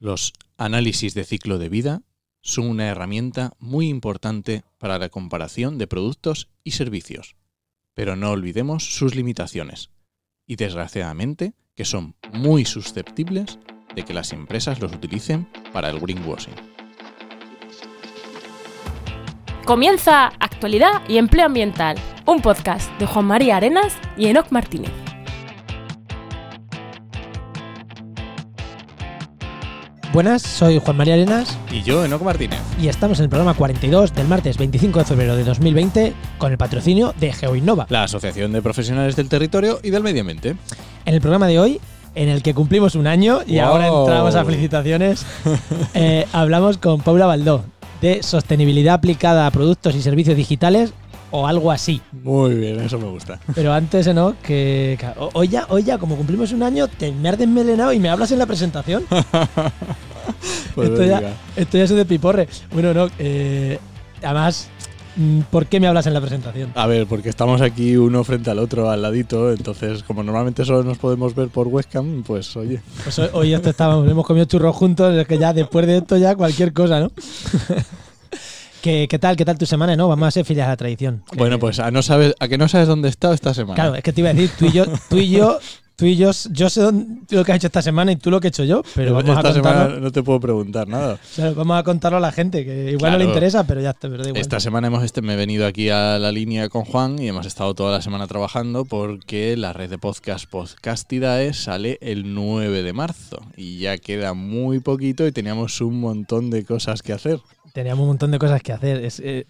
Los análisis de ciclo de vida son una herramienta muy importante para la comparación de productos y servicios, pero no olvidemos sus limitaciones y desgraciadamente que son muy susceptibles de que las empresas los utilicen para el greenwashing. Comienza Actualidad y Empleo Ambiental, un podcast de Juan María Arenas y Enoc Martínez. Buenas, soy Juan María Arenas Y yo, Enoc Martínez. y estamos en el programa 42 del martes 25 de febrero de 2020 con el patrocinio de GeoInnova. La Asociación de Profesionales del Territorio y del Medio Ambiente. En el programa de hoy, en el que cumplimos un año y Wow. ahora entramos a felicitaciones, eh, hablamos con Paula Baldó de sostenibilidad aplicada a productos y servicios digitales o algo así. Muy bien, eso me gusta. Pero antes, ¿no? Que, que ho- hoy, ya, hoy ya, como cumplimos un año, te me has desmelenado y me hablas en la presentación. Pues esto, ya, esto ya es de piporre. Bueno, no. eh, además, mm, ¿por qué me hablas en la presentación? A ver, porque estamos aquí uno frente al otro, al ladito, entonces como normalmente solo nos podemos ver por webcam, pues oye. Pues hoy, hoy esto estábamos, hemos comido churros juntos, es que ya después de esto ya cualquier cosa, ¿no? ¿Qué, qué tal? ¿Qué tal tu semana? No, vamos a ser filiales a la tradición. Bueno, pues a, no sabes, a que no sabes dónde he estado esta semana. Claro, es que te iba a decir, tú y yo, tú y yo, tú y yo, yo sé dónde- lo que has hecho esta semana y tú lo que he hecho yo, pero vamos esta a contarlo, semana no te puedo preguntar nada. claro, vamos a contarlo a la gente, que igual no le interesa, pero ya está, pero da igual. Esta semana hemos este, me he venido aquí a la línea con Juan y hemos estado toda la semana trabajando porque la red de podcast Podcastidae sale el 9 de marzo y ya queda muy poquito y teníamos un montón de cosas que hacer. Teníamos un montón de cosas que hacer. Es, eh,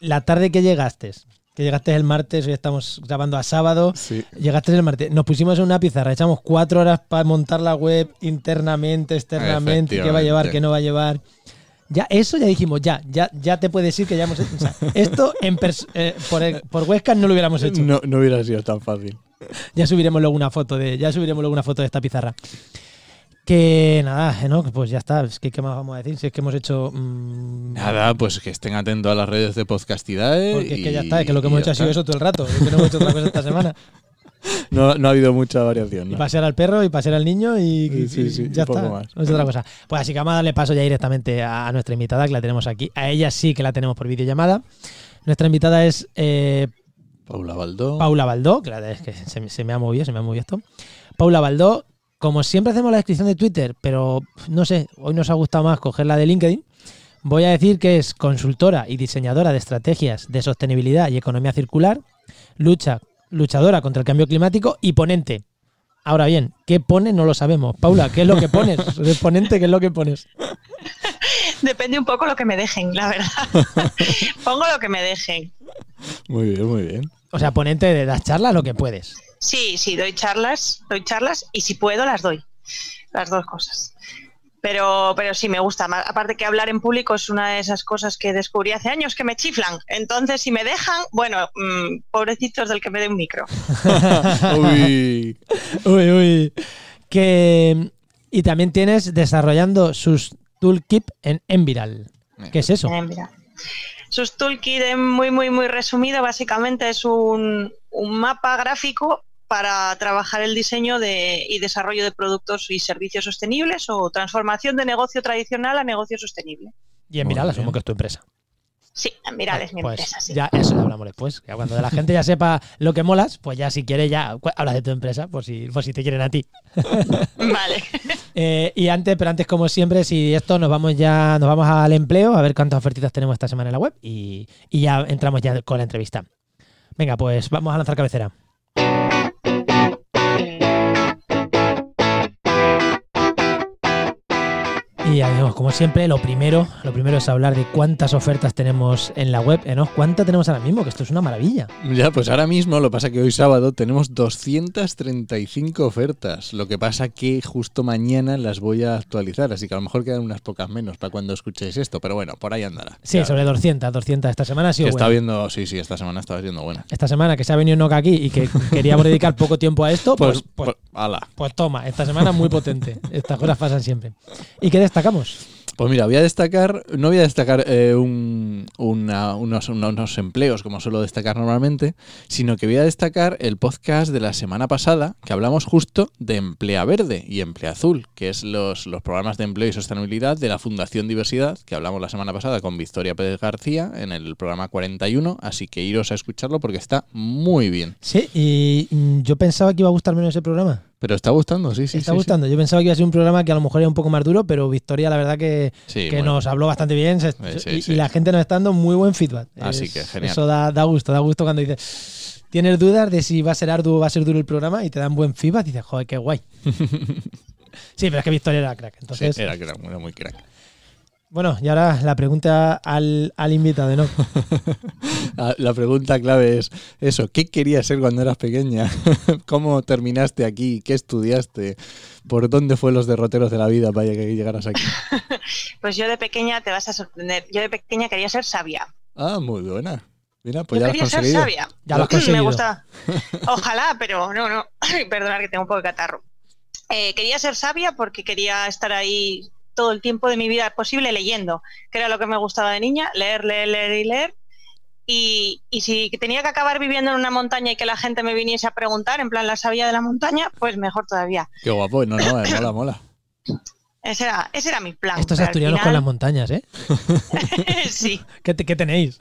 la tarde que llegaste, que llegaste el martes, hoy estamos grabando a sábado, Sí. llegaste el martes, nos pusimos en una pizarra, echamos cuatro horas para montar la web internamente, externamente, qué va a llevar, qué no va a llevar. Ya, eso ya dijimos, ya, ya, ya te puedes decir que ya hemos hecho. o sea, esto en eh, por, el- por webcam no lo hubiéramos hecho. No, no hubiera sido tan fácil. Ya subiremos luego una foto de, ya subiremos luego una foto de esta pizarra. Que nada, ¿no? Pues ya está. Es que qué más vamos a decir. Si es que hemos hecho. mm, Nada, pues que estén atentos a las redes de Podcastidae. Porque es que y- ya está, es que lo que hemos y hecho ha sido eso todo el rato. Es que no hemos hecho otra cosa esta semana. No, no ha habido mucha variación. Y ¿no? pasear al perro y pasear al niño y, Sí, sí, y ya un poco está. más. No es otra cosa. Pues así que vamos a darle paso ya directamente a, nuestra invitada, que la tenemos aquí. A ella sí que la tenemos por videollamada. Nuestra invitada es eh, Paula Baldó. Paula Baldó, verdad es que se, se me ha movido, se me ha movido esto. Paula Baldó, como siempre hacemos la descripción de Twitter, pero no sé, hoy nos ha gustado más cogerla de LinkedIn. Voy a decir que es consultora y diseñadora de estrategias de sostenibilidad y economía circular, lucha, luchadora contra el cambio climático y ponente. Ahora bien, ¿qué pone? No lo sabemos. Paula, ¿qué es lo que pones? Ponente, ¿qué es lo que pones? Depende un poco lo que me dejen, la verdad. Pongo lo que me dejen. Muy bien, muy bien. O sea, ponente de las charlas, lo que puedes. Sí, sí, doy charlas, doy charlas y si puedo las doy. Las dos cosas. Pero, pero sí me gusta. Aparte que hablar en público es una de esas cosas que descubrí hace años que me chiflan. Entonces, si me dejan, bueno, mm, pobrecitos del que me dé un micro. Uy. Uy, uy. Que, y también tienes desarrollando sus toolkit en Enviral. ¿Qué es eso? Mira. Sus toolkit, en muy, muy, muy resumido, básicamente es un, un mapa gráfico para trabajar el diseño de, y desarrollo de productos y servicios sostenibles o transformación de negocio tradicional a negocio sostenible. Y Enviral Muy asumo que es tu empresa. Sí, Miral es mi Pues empresa, sí. Ya, eso ya hablamos después. Ya cuando la gente ya sepa lo que molas, pues ya si quiere ya hablas de tu empresa, por si, por si te quieren a ti. Vale. Eh, y antes, pero antes, como siempre, si esto nos vamos ya, nos vamos al empleo, a ver cuántas ofertitas tenemos esta semana en la web y, y ya entramos ya con la entrevista. Venga, pues vamos a lanzar cabecera. Y como siempre, lo primero, lo primero es hablar de cuántas ofertas tenemos en la web, ¿eh, ¿no? ¿Cuántas tenemos ahora mismo? Que esto es una maravilla. Ya, pues ahora mismo, lo pasa que hoy sábado tenemos 235 ofertas. Lo que pasa que justo mañana las voy a actualizar, así que a lo mejor quedan unas pocas menos para cuando escuchéis esto, pero bueno, por ahí andará. Sí, Ya, sobre 200, 200 esta semana ha que sido está buena. viendo, sí, sí, esta semana estaba siendo buena. Esta semana que se ha venido Noca aquí y que queríamos dedicar poco tiempo a esto, pues, Pues, pues, pues, ala. pues toma, esta semana muy potente. Estas cosas pasan siempre. ¿Y qué destacamos? Pues mira, voy a destacar, no voy a destacar eh, un- una- unos, unos empleos como suelo destacar normalmente, sino que voy a destacar el podcast de la semana pasada, que hablamos justo de Emplea Verde y Emplea Azul, que es los, los programas de empleo y sostenibilidad de la Fundación Diversidad, que hablamos la semana pasada con Victoria Pérez García en el programa 41, así que iros a escucharlo porque está muy bien. Sí, y mm, yo pensaba que iba a gustar menos ese programa. Pero está gustando, sí, sí. está sí, sí. gustando. Yo pensaba que iba a ser un programa que a lo mejor era un poco más duro, pero Victoria, la verdad que, Sí, que bueno. nos habló bastante bien se- Eh, y, la gente nos está dando muy buen feedback. Así Es- que, genial. Eso da, da gusto, da gusto cuando dices, tienes dudas de si va a ser arduo o va a ser duro el programa y te dan buen feedback y dices, joder, qué guay. sí, pero es que Victoria era crack. Entonces, era, era muy, muy crack. Bueno, y ahora la pregunta al, al invitado, ¿no? Ah, La pregunta clave es eso, ¿qué querías ser cuando eras pequeña? ¿Cómo terminaste aquí? ¿Qué estudiaste? ¿Por dónde fue los derroteros de la vida para que llegaras aquí? Pues yo de pequeña te vas a sorprender. Yo de pequeña quería ser sabia. Ah, muy buena. Mira, pues yo ya lo has quería ser sabia. Ya lo has Me gusta. Ojalá, pero no, no. Perdonad que tengo un poco de catarro. Eh, quería ser sabia porque quería estar ahí todo el tiempo de mi vida posible leyendo, que era lo que me gustaba de niña, leer, leer, leer y leer. Y, y si tenía que acabar viviendo en una montaña y que la gente me viniese a preguntar, en plan la sabia de la montaña, pues mejor todavía. Qué guapo, no, no, eh, mola, mola. Ese era, ese era mi plan. Estos asturianos con las montañas, ¿eh? sí, ¿Qué, te- qué tenéis?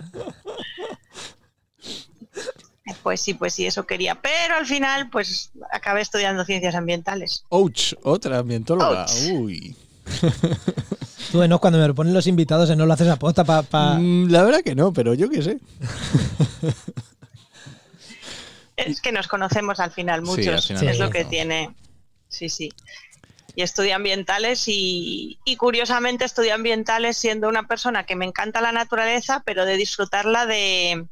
pues sí, pues sí, eso quería. Pero al final, pues acabé estudiando ciencias ambientales. Ouch, otra ambientóloga. Ouch. Uy. Tú, Enoch, cuando me lo ponen los invitados, no lo haces a posta para... Mm, La verdad que no, pero yo qué sé. Es que nos conocemos al final Sí, muchos, al final es lo que tiene. Sí, sí. Y estudio ambientales y, y curiosamente estudio ambientales siendo una persona que me encanta la naturaleza, pero de disfrutarla de,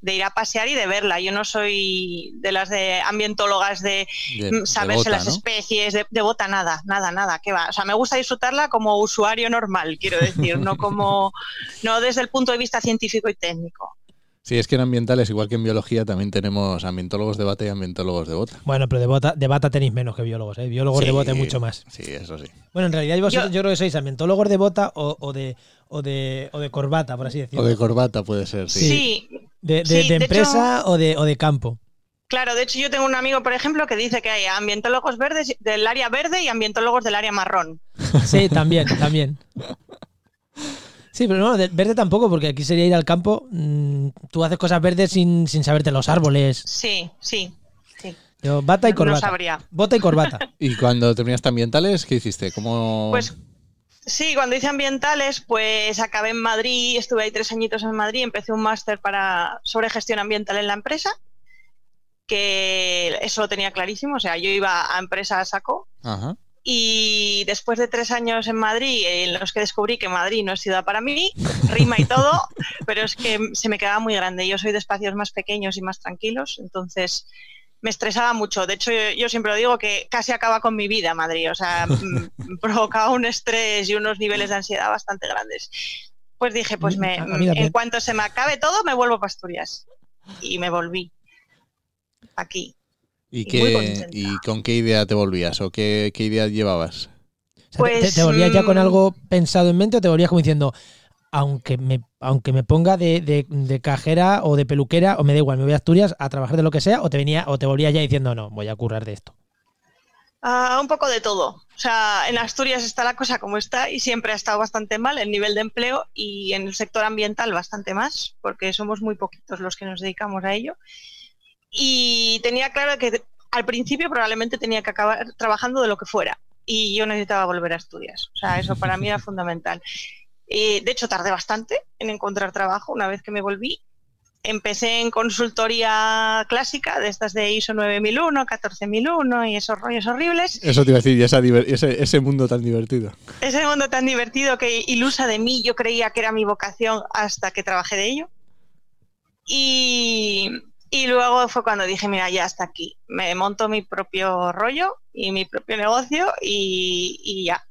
de ir a pasear y de verla. Yo no soy de las de ambientólogas de De, mm, de saberse bota, las ¿no? especies, de, de bota nada, nada, nada, que va. O sea, me gusta disfrutarla como usuario normal, quiero decir, no como, no desde el punto de vista científico y técnico. Sí, es que en ambientales, igual que en biología, también tenemos ambientólogos de bata y ambientólogos de bota. Bueno, pero de bota, de bata tenéis menos que biólogos, ¿eh? Biólogos de bota mucho más. Sí, eso sí. Bueno, en realidad vosotros yo, Yo- creo que sois ambientólogos de bota o, o de, o, de, o de corbata, por así decirlo. O de corbata puede ser, sí. Sí, de, de- sí, de de empresa o, de, o de campo. Claro, de hecho yo tengo un amigo, por ejemplo, que dice que hay ambientólogos verdes del área verde y ambientólogos del área marrón. Sí, también, también. Sí, pero no, de- verde tampoco, porque aquí sería ir al campo. mm, tú haces cosas verdes sin, sin saberte los árboles. Sí, sí, sí. Yo, bata y No corbata. sabría. Bota y corbata. ¿Y cuando terminaste ambientales, qué hiciste? ¿Cómo...? Pues sí, cuando hice ambientales, pues acabé en Madrid, estuve ahí tres añitos en Madrid, empecé un máster para sobre gestión ambiental en la empresa, que eso lo tenía clarísimo, o sea, yo iba a empresa a saco Ajá. y después de tres años en Madrid, en los que descubrí que Madrid no es ciudad para mí, rima y todo, pero es que se me quedaba muy grande. Yo soy de espacios más pequeños y más tranquilos, entonces me estresaba mucho. De hecho, yo, yo siempre lo digo que casi acaba con mi vida Madrid, o sea, mm, provocaba un estrés y unos niveles de ansiedad bastante grandes. Pues dije, pues me, A- a también. en cuanto se me acabe todo, me vuelvo para Asturias. Y me volví aquí. ¿Y, Y qué. ¿Y con qué idea te volvías? ¿O qué, qué idea llevabas? O sea, te- te, Pues, te volvías ya con mm, algo pensado en mente o te volvías como diciendo, aunque me, aunque me ponga de, de- de cajera o de peluquera, o me da igual, me voy a Asturias a trabajar de lo que sea, o te venía, o te volvías ya diciendo, no, voy a currar de esto. Un poco de todo. O sea, en Asturias está la cosa como está y siempre ha estado bastante mal el nivel de empleo y en el sector ambiental bastante más, porque somos muy poquitos los que nos dedicamos a ello. Y tenía claro que al principio probablemente tenía que acabar trabajando de lo que fuera y yo necesitaba volver a Asturias. O sea, eso para mí era fundamental. Y, de hecho, tardé bastante en encontrar trabajo una vez que me volví empecé en consultoría clásica, de estas de ISO 9001, 14001 y esos rollos horribles. Eso te iba a decir, y esa ese, ese mundo tan divertido. Ese mundo tan divertido que ilusa de mí, yo creía que era mi vocación hasta que trabajé de ello. Y, y luego fue cuando dije, mira, ya hasta aquí. Me monto mi propio rollo y mi propio negocio y, y ya.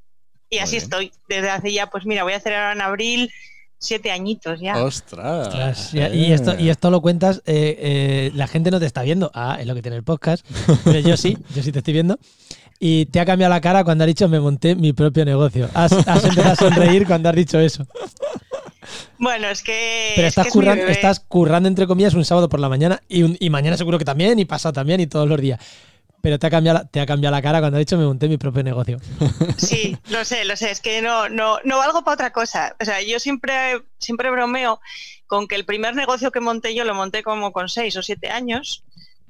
Y Muy así bien. estoy. Desde hace ya, pues mira, voy a hacer ahora en abril siete añitos ya. ¡Ostras! Ostras, y, y esto, y esto lo cuentas, eh, eh, la gente no te está viendo. Ah, es lo que tiene el podcast. Pero yo sí, yo sí te estoy viendo. Y te ha cambiado la cara cuando has dicho me monté mi propio negocio. Has, has empezado a sonreír cuando has dicho eso. Bueno, es que. Pero es estás, que es mi currando, bebé. estás currando, entre comillas, un sábado por la mañana y, un- y mañana seguro que también, y pasado también, y todos los días. Pero te ha cambiado, la- te ha cambiado la cara cuando has dicho me monté mi propio negocio. Sí, lo sé, lo sé. Es que no, no, no valgo para otra cosa. O sea, yo siempre, siempre bromeo con que el primer negocio que monté yo lo monté como con seis o siete años.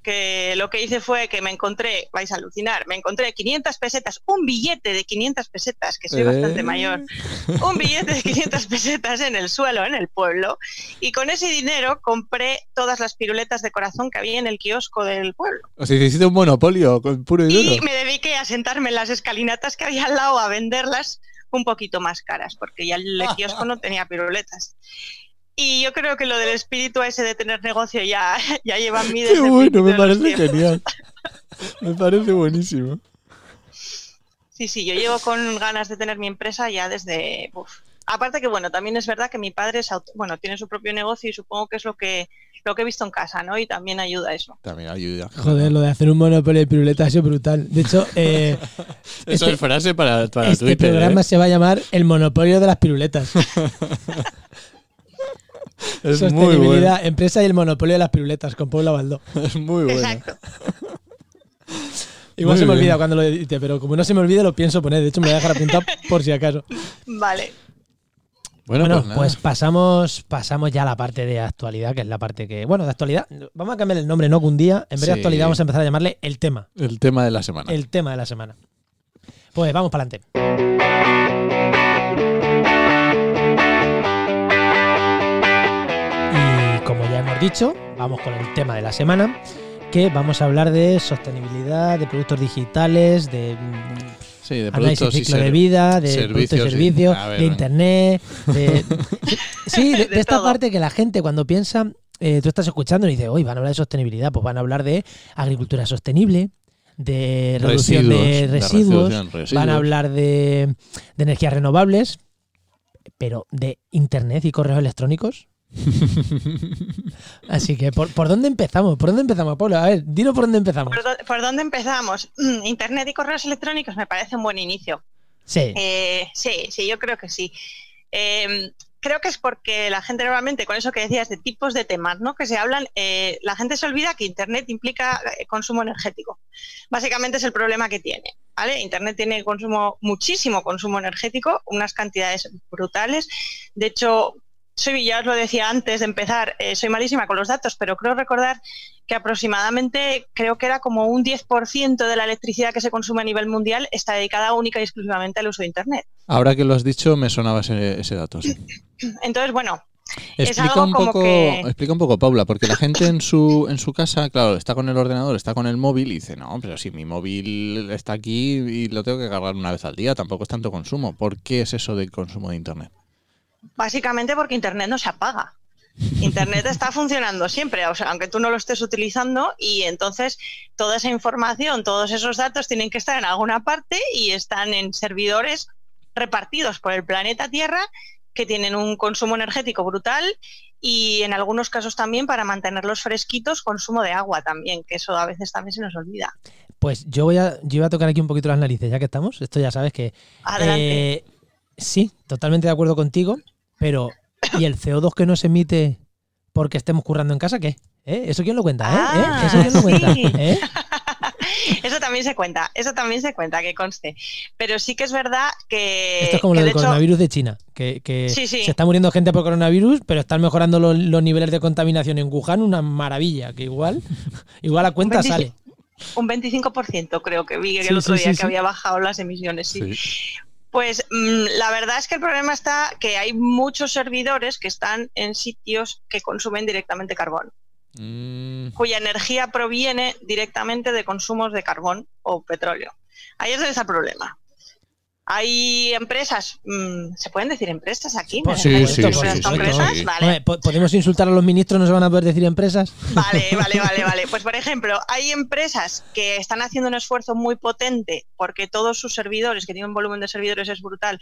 Que lo que hice fue que me encontré, vais a alucinar, me encontré 500 pesetas, un billete de 500 pesetas, que soy Eh. bastante mayor, un billete de 500 pesetas en el suelo, en el pueblo, y con ese dinero compré todas las piruletas de corazón que había en el kiosco del pueblo. O sea, hiciste un monopolio con puro y Y me dediqué a sentarme en las escalinatas que había al lado a venderlas un poquito más caras, porque ya el kiosco no tenía piruletas. Y yo creo que lo del espíritu ese de tener negocio ya, ya lleva en mí desde Qué el bueno, me parece genial. Me parece buenísimo. Sí, sí, yo llevo con ganas de tener mi empresa ya desde... uf. Aparte que, bueno, también es verdad que mi padre es auto- bueno, tiene su propio negocio y supongo que es lo que, lo que he visto en casa, ¿no? Y también ayuda a eso. También ayuda. Joder, lo de hacer un monopolio de piruletas ha sido brutal. De hecho, eh, Eso este- es frase para, para este Twitter. programa ¿eh? se va a llamar El monopolio de las piruletas. Es muy Sostenibilidad, bueno. empresa y el monopolio de las piruletas con Paula Baldó. Es muy bueno. Exacto. Igual Muy se me bien. olvida cuando lo edite, pero como no se me olvide lo pienso poner. De hecho, me voy a dejar apuntado por si acaso. Vale. Bueno, Bueno, pues, nada. pues pasamos, pasamos ya a la parte de actualidad, que es la parte que. Bueno, de actualidad. Vamos a cambiar el nombre, no que un día. En vez de Sí. actualidad, vamos a empezar a llamarle el tema. el tema de la semana. El tema de la semana. Pues vamos para adelante. Dicho, vamos con el tema de la semana, que vamos a hablar de sostenibilidad, de productos digitales, de mm, Sí, de análisis productos y ciclo de vida, de servicios, productos y servicios, ver, de internet, de, sí, de, De de esta todo. parte que la gente cuando piensa, eh, tú estás escuchando y dices, hoy van a hablar de sostenibilidad, pues van a hablar de agricultura sostenible, de reducción de de residuos, reducción de residuos. van a hablar de, de energías renovables, pero de internet y correos electrónicos. Así que, ¿por, por dónde empezamos? ¿Por dónde empezamos, Pablo? A ver, dilo por dónde empezamos. ¿Por, dó- por dónde empezamos? Mm, Internet y correos electrónicos me parece un buen inicio. Sí. Eh, sí, sí, yo creo que sí. Eh, creo que es porque la gente normalmente, con eso que decías de tipos de temas, ¿no? Que se hablan, eh, la gente se olvida que Internet implica eh, consumo energético. Básicamente es el problema que tiene. ¿vale? Internet tiene consumo, muchísimo consumo energético, unas cantidades brutales. De hecho, soy, ya os lo decía antes de empezar, eh, soy malísima con los datos, pero creo recordar que aproximadamente creo que era como un 10% de la electricidad que se consume a nivel mundial está dedicada única y exclusivamente al uso de Internet. Ahora que lo has dicho, me sonaba ese, ese dato. sí. Entonces, bueno, Explica un, poco, que- explica un poco, Paula, porque la gente en su, en su casa, claro, está con el ordenador, está con el móvil y dice, no, pero si mi móvil está aquí y lo tengo que cargar una vez al día, tampoco es tanto consumo. ¿Por qué es eso del consumo de Internet? Básicamente porque Internet no se apaga. Internet está funcionando siempre, o sea, aunque tú no lo estés utilizando y entonces toda esa información, todos esos datos tienen que estar en alguna parte y están en servidores repartidos por el planeta Tierra que tienen un consumo energético brutal y en algunos casos también para mantenerlos fresquitos consumo de agua también, que eso a veces también se nos olvida. Pues yo voy a, yo voy a tocar aquí un poquito las narices, ya que estamos. Esto ya sabes que. Adelante. eh, sí, totalmente de acuerdo contigo, pero ¿y el CO2 que no se emite porque estemos currando en casa qué? ¿Eh? ¿Eso quién lo cuenta? ¿eh? Ah, ¿Eh? ¿Eso quién lo cuenta? sí. ¿Eh? Eso también se cuenta, eso también se cuenta, que conste. Pero sí que es verdad que. Esto es como lo de del hecho- coronavirus de China, que, que Sí, sí. se está muriendo gente por coronavirus, pero están mejorando los, los niveles de contaminación en Wuhan, una maravilla, que igual, igual a cuenta 25. sale. Un 25% creo que vi Sí, el otro sí, día sí, que sí. había bajado las emisiones. Sí. Pues mm, la verdad es que el problema está que hay muchos servidores que están en sitios que consumen directamente carbón, Mm, cuya energía proviene directamente de consumos de carbón o petróleo. Ahí es donde está el problema. Hay empresas, mm, ¿se pueden decir empresas aquí? Por ¿Me Sí, sí, sí, empresas. Vale. Hombre, ¿po- ¿Podemos insultar a los ministros? ¿No se van a poder decir empresas? Vale, vale, vale, vale. Pues por ejemplo, hay empresas que están haciendo un esfuerzo muy potente porque todos sus servidores, que tienen un volumen de servidores es brutal,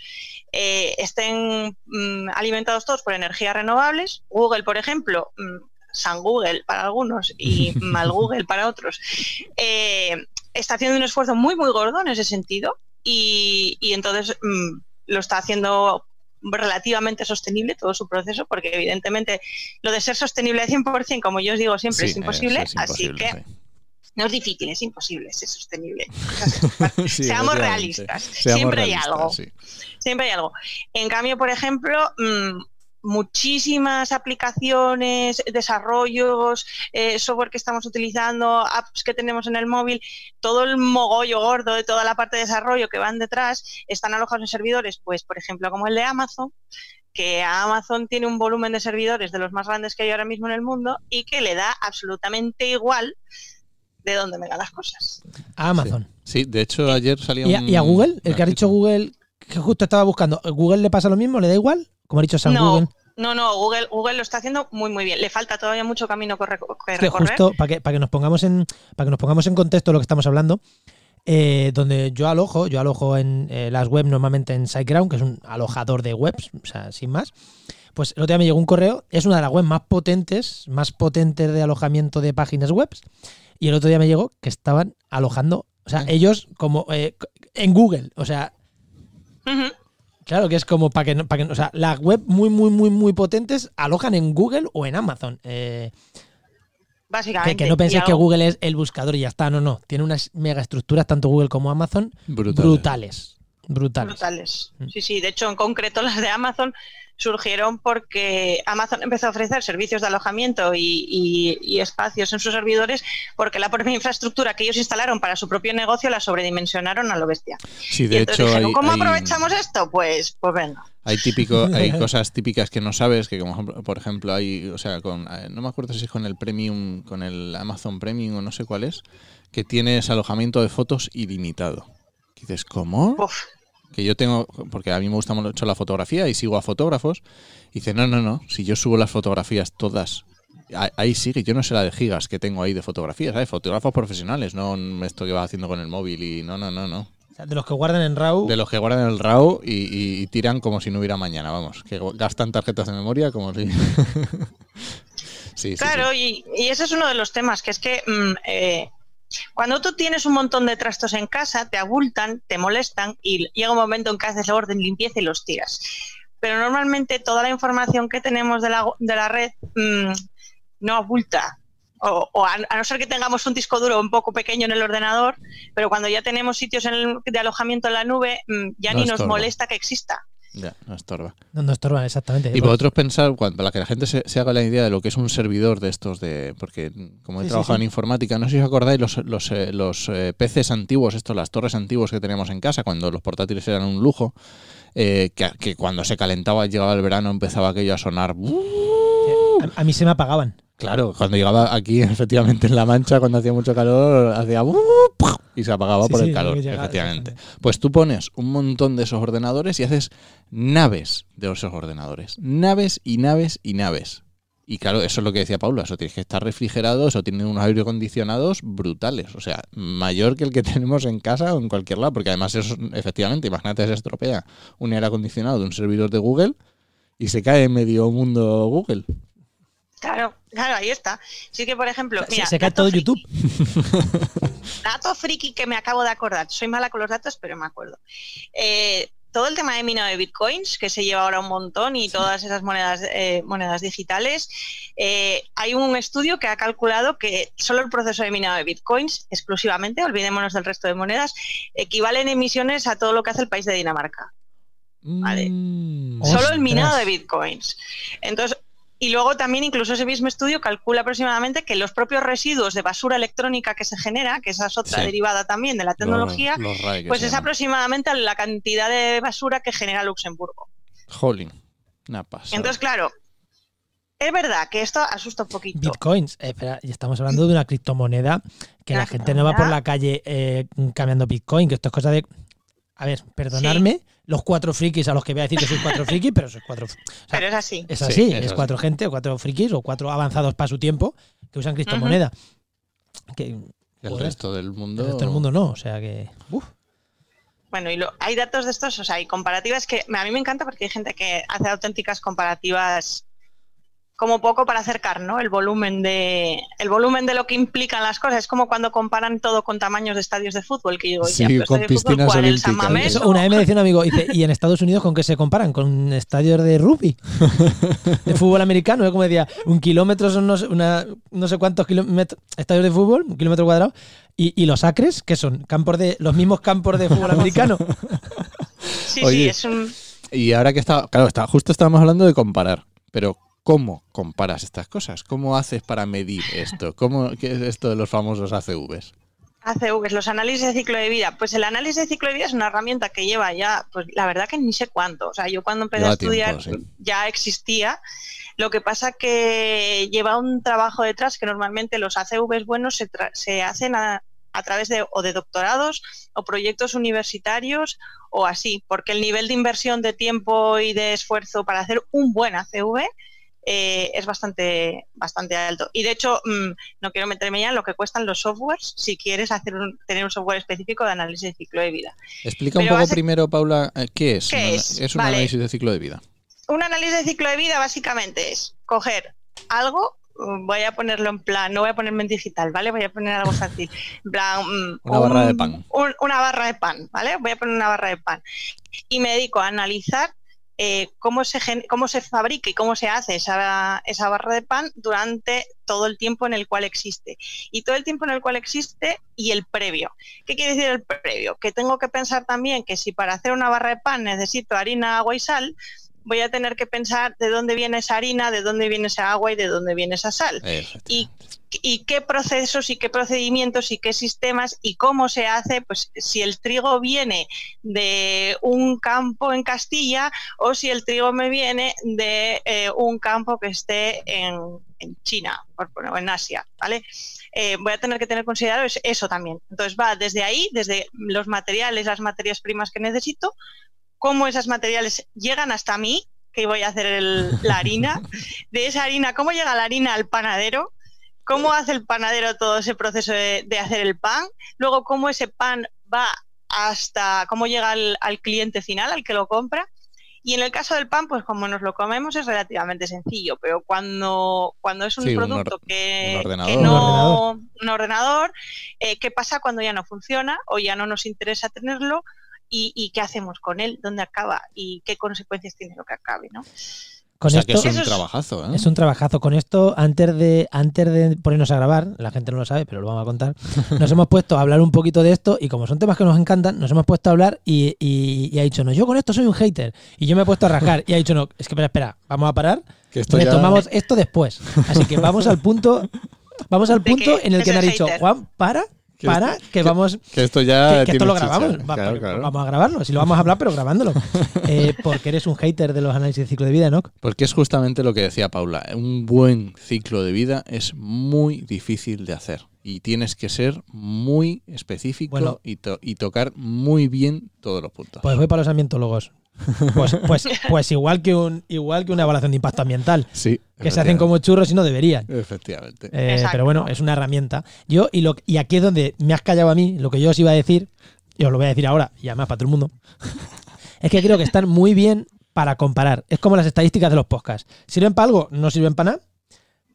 eh, estén mm, alimentados todos por energías renovables. Google, por ejemplo, mm, San Google para algunos y mal Google para otros, eh, está haciendo un esfuerzo muy, muy gordo en ese sentido y, y entonces mm, lo está haciendo relativamente sostenible todo su proceso, porque evidentemente lo de ser sostenible al 100%, como yo os digo siempre, Sí, es imposible, así que no es difícil, es imposible ser sostenible. sí. Seamos realistas, Seamos siempre hay algo. Siempre hay algo. En cambio, por ejemplo, mm, muchísimas aplicaciones, desarrollos, eh, software que estamos utilizando, apps que tenemos en el móvil, todo el mogollo gordo de toda la parte de desarrollo que van detrás, están alojados en servidores, pues por ejemplo, como el de Amazon, que Amazon tiene un volumen de servidores de los más grandes que hay ahora mismo en el mundo y que le da absolutamente igual de dónde me dan las cosas. A Amazon. Sí, de hecho ayer salía ¿Y, a, un... y a Google? El que ha dicho. Google, que justo estaba buscando, ¿Google le pasa lo mismo? ¿Le da igual? Como ha dicho Sam No, Google. no, no, Google, Google lo está haciendo muy, muy bien. Le falta todavía mucho camino que recorrer. justo para que, para que nos pongamos en para que nos pongamos en contexto lo que estamos hablando, eh, donde yo alojo, yo alojo en eh, las webs normalmente en SiteGround, que es un alojador de webs, o sea, sin más. Pues el otro día me llegó un correo, es una de las webs más potentes, más potentes de alojamiento de páginas web. Y el otro día me llegó que estaban alojando, o sea, ellos como eh, en Google, o sea. Claro que es como para que, no- para que, no- o sea, las web muy, muy, muy, muy potentes alojan en Google o en Amazon. Eh, Básicamente. que, que no penséis que Google es el buscador y ya está. No, no. Tiene unas mega estructuras, tanto Google como Amazon, Brutales. brutales. Brutales. brutales. Mm. Sí, sí. De hecho, en concreto las de Amazon surgieron porque Amazon empezó a ofrecer servicios de alojamiento y, y- y espacios en sus servidores porque la propia infraestructura que ellos instalaron para su propio negocio la sobredimensionaron a lo bestia. Sí, Y de entonces hecho dijeron, hay, ¿cómo hay- aprovechamos esto? Pues, pues venga. hay típico, hay cosas típicas que no sabes, que como por ejemplo hay, o sea, con, eh, no me acuerdo si es con el Premium, con el Amazon Premium o no sé cuál es, que tienes alojamiento de fotos ilimitado. Y dices, ¿cómo? Uf. Que yo tengo, porque a mí me gusta mucho la fotografía y sigo a fotógrafos, y dice, no, no, no, si yo subo las fotografías todas, ahí sigue, yo no sé la de gigas que tengo ahí de fotografías, ¿sabes? Fotógrafos profesionales, no esto que va haciendo con el móvil y no, no, no, no. De los que guardan en RAW. De los que guardan el RAW y, y- y tiran como si no hubiera mañana, vamos, que gastan tarjetas de memoria como si... sí, sí, Claro, sí. Y, y ese es uno de los temas, que es que mm, eh, cuando tú tienes un montón de trastos en casa, te abultan, te molestan y llega un momento en que haces la orden limpieza y los tiras. Pero normalmente toda la información que tenemos de la, de la red mm, no abulta. O, o a, a no ser que tengamos un disco duro un poco pequeño en el ordenador, pero cuando ya tenemos sitios en el- de alojamiento en la nube, mm, ya No ni nos molesta que exista. Ya, no estorba. No, no estorban, exactamente. Y vosotros pensar, cuando, para que la gente se, se haga la idea de lo que es un servidor de estos, de porque como he Sí, trabajado sí. en informática, no sé si os acordáis los, los, eh, los eh, PCs antiguos, estos, las torres antiguos que teníamos en casa, cuando los portátiles eran un lujo, eh, que, que cuando se calentaba, llegaba el verano, empezaba aquello a sonar. A, a mí se me apagaban. Claro, cuando llegaba aquí, efectivamente, en La Mancha, cuando hacía mucho calor, hacía y se apagaba Sí, por sí, el calor, llegaba, efectivamente. Pues tú pones un montón de esos ordenadores y haces naves de esos ordenadores. Naves y naves y naves. Y claro, eso es lo que decía Paula, eso tiene que estar refrigerado, eso tiene unos aire acondicionados brutales, o sea, mayor que el que tenemos en casa o en cualquier lado, porque además eso, efectivamente, imagínate se estropea un aire acondicionado de un servidor de Google y se cae en medio mundo Google. Claro, claro, ahí está. Sí que, por ejemplo, Se- mira, se cae todo friki. YouTube. Dato friki que me acabo de acordar. Soy mala con los datos, pero me acuerdo. Eh, todo el tema de minado de bitcoins, que se lleva ahora un montón, y todas esas monedas, eh, monedas digitales, eh, hay un estudio que ha calculado que solo el proceso de minado de bitcoins, exclusivamente, olvidémonos del resto de monedas, equivale en emisiones a todo lo que hace el país de Dinamarca. Vale. Mm. Solo Ostras. el minado de bitcoins. Entonces, y luego también incluso ese mismo estudio calcula aproximadamente que los propios residuos de basura electrónica que se genera, que esa es otra Sí. derivada también de la tecnología, Los- los RAE que pues es llaman. aproximadamente la cantidad de basura que genera Luxemburgo. Jolín, una pasada. Entonces, claro, es verdad que esto asusta un poquito. Bitcoins. Eh, espera, y estamos hablando de una criptomoneda que Una la gente no va por la calle eh, cambiando Bitcoin, que esto es cosa de. A ver, perdonadme, los cuatro frikis a los que voy a decir que sois cuatro frikis, pero sois cuatro. o sea, Pero es así. es Sí, así, es así. cuatro gente, o cuatro frikis, o cuatro avanzados para su tiempo que usan criptomoneda. Que el joder, resto del mundo. el resto del mundo no, o sea que. uf. Bueno, y lo- hay datos de estos, o sea, hay comparativas que a mí me encanta porque hay gente que hace auténticas comparativas como poco para acercar, ¿no? El volumen de el volumen de lo que implican las cosas. Es como cuando comparan todo con tamaños de estadios de fútbol, que digo, Sí, ya, pero con de fútbol, piscinas ¿cuál? ¿El olímpicas. San Mamés Eso, o- una vez me decía un amigo, dice, ¿y en Estados Unidos con qué se comparan? ¿Con estadios de rugby? De fútbol americano, es como decía, un kilómetro son no sé, una- no sé cuántos kilómetros, estadios de fútbol, un kilómetro cuadrado, y, y los acres, que son campos de los mismos campos de fútbol americano. Sí, sí, es un Y ahora que está, claro, está, justo estábamos hablando de comparar, pero ¿cómo comparas estas cosas? ¿Cómo haces para medir esto? ¿Cómo, ¿Qué es esto de los famosos ACVs? ACVs, los análisis de ciclo de vida. Pues el análisis de ciclo de vida es una herramienta que lleva ya, pues la verdad que ni sé cuánto. O sea, yo cuando empecé Lleva a estudiar tiempo, sí. ya existía. Lo que pasa que lleva un trabajo detrás que normalmente los ACVs buenos se, tra- se hacen a, a través de o de doctorados o proyectos universitarios o así, porque el nivel de inversión de tiempo y de esfuerzo para hacer un buen ACV eh, es bastante, bastante alto. Y de hecho, mm, no quiero meterme ya en lo que cuestan los softwares si quieres hacer un- tener un software específico de análisis de ciclo de vida. Explica un poco primero, Paula, eh, ¿qué es? ¿Qué es? un Vale. análisis de ciclo de vida. Un análisis de ciclo de vida básicamente es coger algo, mm, voy a ponerlo en plan, no voy a ponerme en digital, ¿vale? Voy a poner algo fácil. En plan, mm, Una barra de pan. un- una barra de pan, ¿vale? Voy a poner una barra de pan. Y me dedico a analizar eh, cómo, se cómo se fabrica y cómo se hace esa, esa barra de pan durante todo el tiempo en el cual existe. Y todo el tiempo en el cual existe y el previo. ¿Qué quiere decir el previo? Que tengo que pensar también que si para hacer una barra de pan necesito harina, agua y sal, voy a tener que pensar de dónde viene esa harina, de dónde viene esa agua y de dónde viene esa sal y, y qué procesos y qué procedimientos y qué sistemas y cómo se hace, pues si el trigo viene de un campo en Castilla o si el trigo me viene de eh, un campo que esté en, en China o en Asia, ¿vale? Eh, voy a tener que tener considerado es- eso también. Entonces va desde ahí, desde los materiales, las materias primas que necesito, cómo esos materiales llegan hasta mí, que voy a hacer el- la harina, de esa harina, cómo llega la harina al panadero, cómo hace el panadero todo ese proceso de, de hacer el pan, luego cómo ese pan va hasta cómo llega al, al cliente final, al que lo compra. Y en el caso del pan, pues como nos lo comemos es relativamente sencillo, pero cuando, cuando es un Sí, producto que, un que ordenador. Un no, ordenador. un ordenador, eh, ¿qué pasa cuando ya no funciona o ya no nos interesa tenerlo? Y, y qué hacemos con él, dónde acaba y qué consecuencias tiene lo que acabe, ¿no? Con o sea esto que es un trabajazo, ¿eh? es un trabajazo. Con esto, antes de, antes de ponernos a grabar, la gente no lo sabe, pero lo vamos a contar, nos hemos puesto a hablar un poquito de esto y como son temas que nos encantan, nos hemos puesto a hablar y, y- y ha dicho, no, yo con esto soy un hater. Y yo me he puesto a rajar y ha dicho, no, es que espera, espera, vamos a parar, Que esto ya- retomamos esto después. Así que vamos al punto, vamos al ¿De punto en el que me ha dicho. Juan, para, para, que vamos Que esto ya que, que esto lo chicha. grabamos. Va, Claro, pero claro. Vamos a grabarlo. Si lo vamos a hablar, pero grabándolo. Eh, porque eres un hater de los análisis de ciclo de vida, ¿no? Porque es justamente lo que decía Paula. Un buen ciclo de vida es muy difícil de hacer. Y tienes que ser muy específico Bueno. y, to- y tocar muy bien todos los puntos. Pues voy para los ambientólogos. Pues, pues, pues igual que un igual que una evaluación de impacto ambiental. sí. Que se hacen como churros y no deberían. Efectivamente. Eh, pero bueno, es una herramienta. Yo, y, lo, y aquí es donde me has callado a mí, lo que yo os iba a decir, y os lo voy a decir ahora, y además para todo el mundo, es que creo que están muy bien para comparar. Es como las estadísticas de los podcasts. ¿Sirven para algo? No sirven para nada,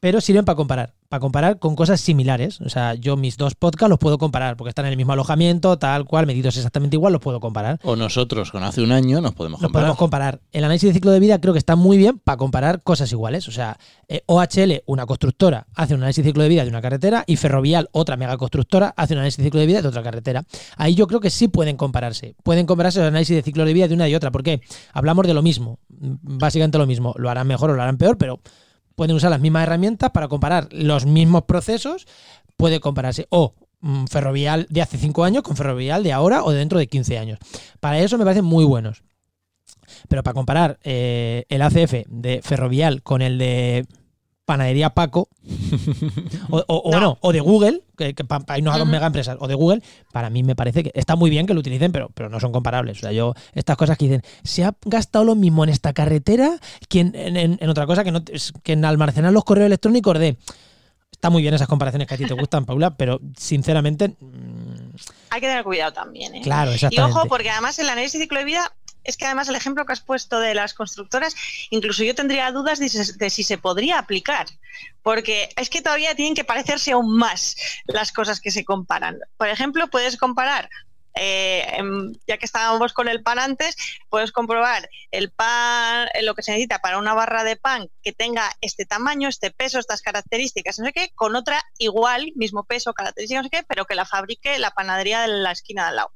pero sirven para comparar. Para comparar con cosas similares. O sea, yo mis dos podcasts los puedo comparar, porque están en el mismo alojamiento, tal cual, medidos exactamente igual, los puedo comparar. O nosotros con hace un año nos podemos comparar. podemos comparar. El análisis de ciclo de vida creo que está muy bien para comparar cosas iguales. O sea, eh, OHL, una constructora, hace un análisis de ciclo de vida de una carretera y Ferrovial, otra megaconstructora, hace un análisis de ciclo de vida de otra carretera. Ahí yo creo que sí pueden compararse. Pueden compararse los análisis de ciclo de vida de una y otra. porque Hablamos de lo mismo. Básicamente lo mismo. Lo harán mejor o lo harán peor, pero pueden usar las mismas herramientas para comparar los mismos procesos. Puede compararse. O mm, Ferrovial de hace 5 años con Ferrovial de ahora o de dentro de 15 años. Para eso me parecen muy buenos. Pero para comparar eh, el ACF de Ferrovial con el de Panadería Paco, o, o- o No. bueno, o de Google, que, que hay unas dos Ujú. mega empresas, o de Google, para mí me parece que está muy bien que lo utilicen, pero, pero no son comparables. O sea, yo, estas cosas que dicen, se ha gastado lo mismo en esta carretera que en, en- otra cosa que, no, que en almacenar los correos electrónicos de. Está muy bien esas comparaciones que a ti te gustan, Paula, pero sinceramente, mm, Hay que tener cuidado también. ¿eh? claro, Y exactamente. ojo, porque además el análisis de ciclo de vida es que además el ejemplo que has puesto de las constructoras, incluso yo tendría dudas de, si se podría aplicar, porque es que todavía tienen que parecerse aún más las cosas que se comparan. Por ejemplo, puedes comparar eh, ya que estábamos con el pan antes, puedes comprobar el pan, eh, lo que se necesita para una barra de pan que tenga este tamaño, este peso, estas características, no sé qué, con otra igual, mismo peso, características, no sé qué, pero que la fabrique la panadería de la esquina de al lado.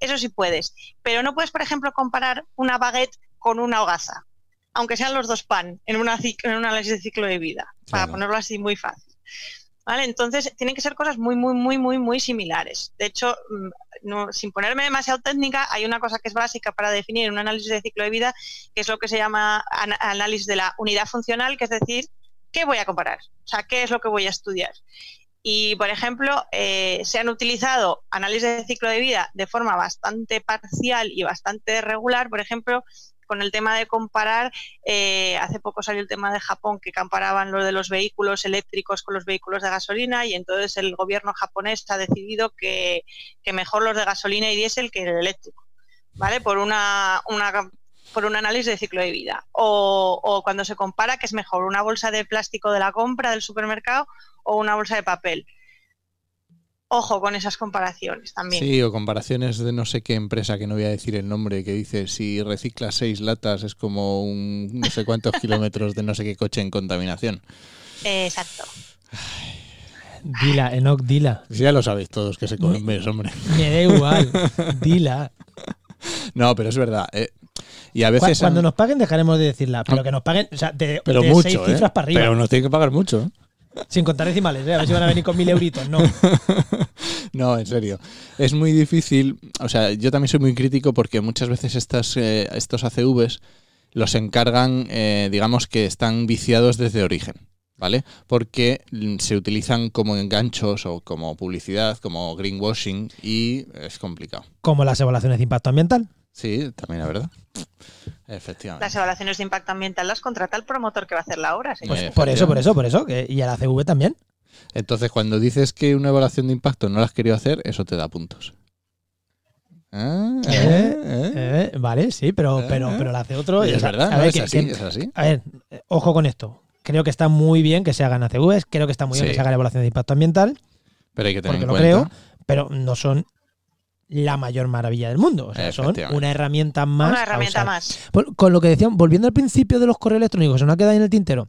Eso sí puedes, pero no puedes, por ejemplo, comparar una baguette con una hogaza, aunque sean los dos pan en, una, en un análisis de ciclo de vida, para ponerlo así muy fácil. ¿Vale? Entonces, tienen que ser cosas muy, muy, muy, muy, muy similares. De hecho, mm, no, sin ponerme demasiado técnica, hay una cosa que es básica para definir un análisis de ciclo de vida, que es lo que se llama análisis de la unidad funcional, que es decir, ¿qué voy a comparar? O sea, ¿qué es lo que voy a estudiar? Y, por ejemplo, eh, se han utilizado análisis de ciclo de vida de forma bastante parcial y bastante regular, por ejemplo, con el tema de comparar, eh, hace poco salió el tema de Japón que comparaban lo de los vehículos eléctricos con los vehículos de gasolina y entonces el gobierno japonés ha decidido que, mejor los de gasolina y diésel que el eléctrico, ¿vale? Por una, por un análisis de ciclo de vida. O, o, cuando se compara que es mejor una bolsa de plástico de la compra del supermercado o una bolsa de papel ojo con esas comparaciones también. Sí, o comparaciones de no sé qué empresa, que no voy a decir el nombre, que dice si reciclas seis latas es como un no sé cuántos kilómetros de no sé qué coche en contaminación. Exacto. Dila, Enoch, dila. ya lo sabéis todos que se comen hombre. Me da igual, dila. No, pero es verdad. Eh, y a veces. Cuando nos paguen dejaremos de decirla, pero que nos paguen, o sea, de, pero mucho, seis cifras ¿eh? para arriba. Pero nos tienen que pagar mucho. Sin contar decimales, ¿eh? a ver si van a venir con mil euritos, no. no, en serio. Es muy difícil, o sea, yo también soy muy crítico porque muchas veces estas, eh, estos ACVs los encargan, eh, digamos que están viciados desde origen, ¿vale? Porque se utilizan como enganchos o como publicidad, como greenwashing y es complicado. Como las evaluaciones de impacto ambiental. Sí, también la verdad. Efectivamente. Las evaluaciones de impacto ambiental las contrata el promotor que va a hacer la obra. Pues por eso, por eso, por eso. y el ACV también. Entonces, cuando dices que una evaluación de impacto no la has querido hacer, eso te da puntos. Ah, eh, eh, eh. vale, sí, pero, pero, pero la hace otro. es verdad, es, así, A ver, ojo con esto. Creo que está muy bien que se hagan ACVs, creo que está muy bien que se haga la evaluación de impacto ambital. Pero hay que tener porque en lo cuenta. creo, pero no son la mayor maravilla del mundo. O sea, son una herramienta más. Una herramienta más. Con lo que decían, volviendo al principio de los correos electrónicos, se nos ha quedado en el tintero.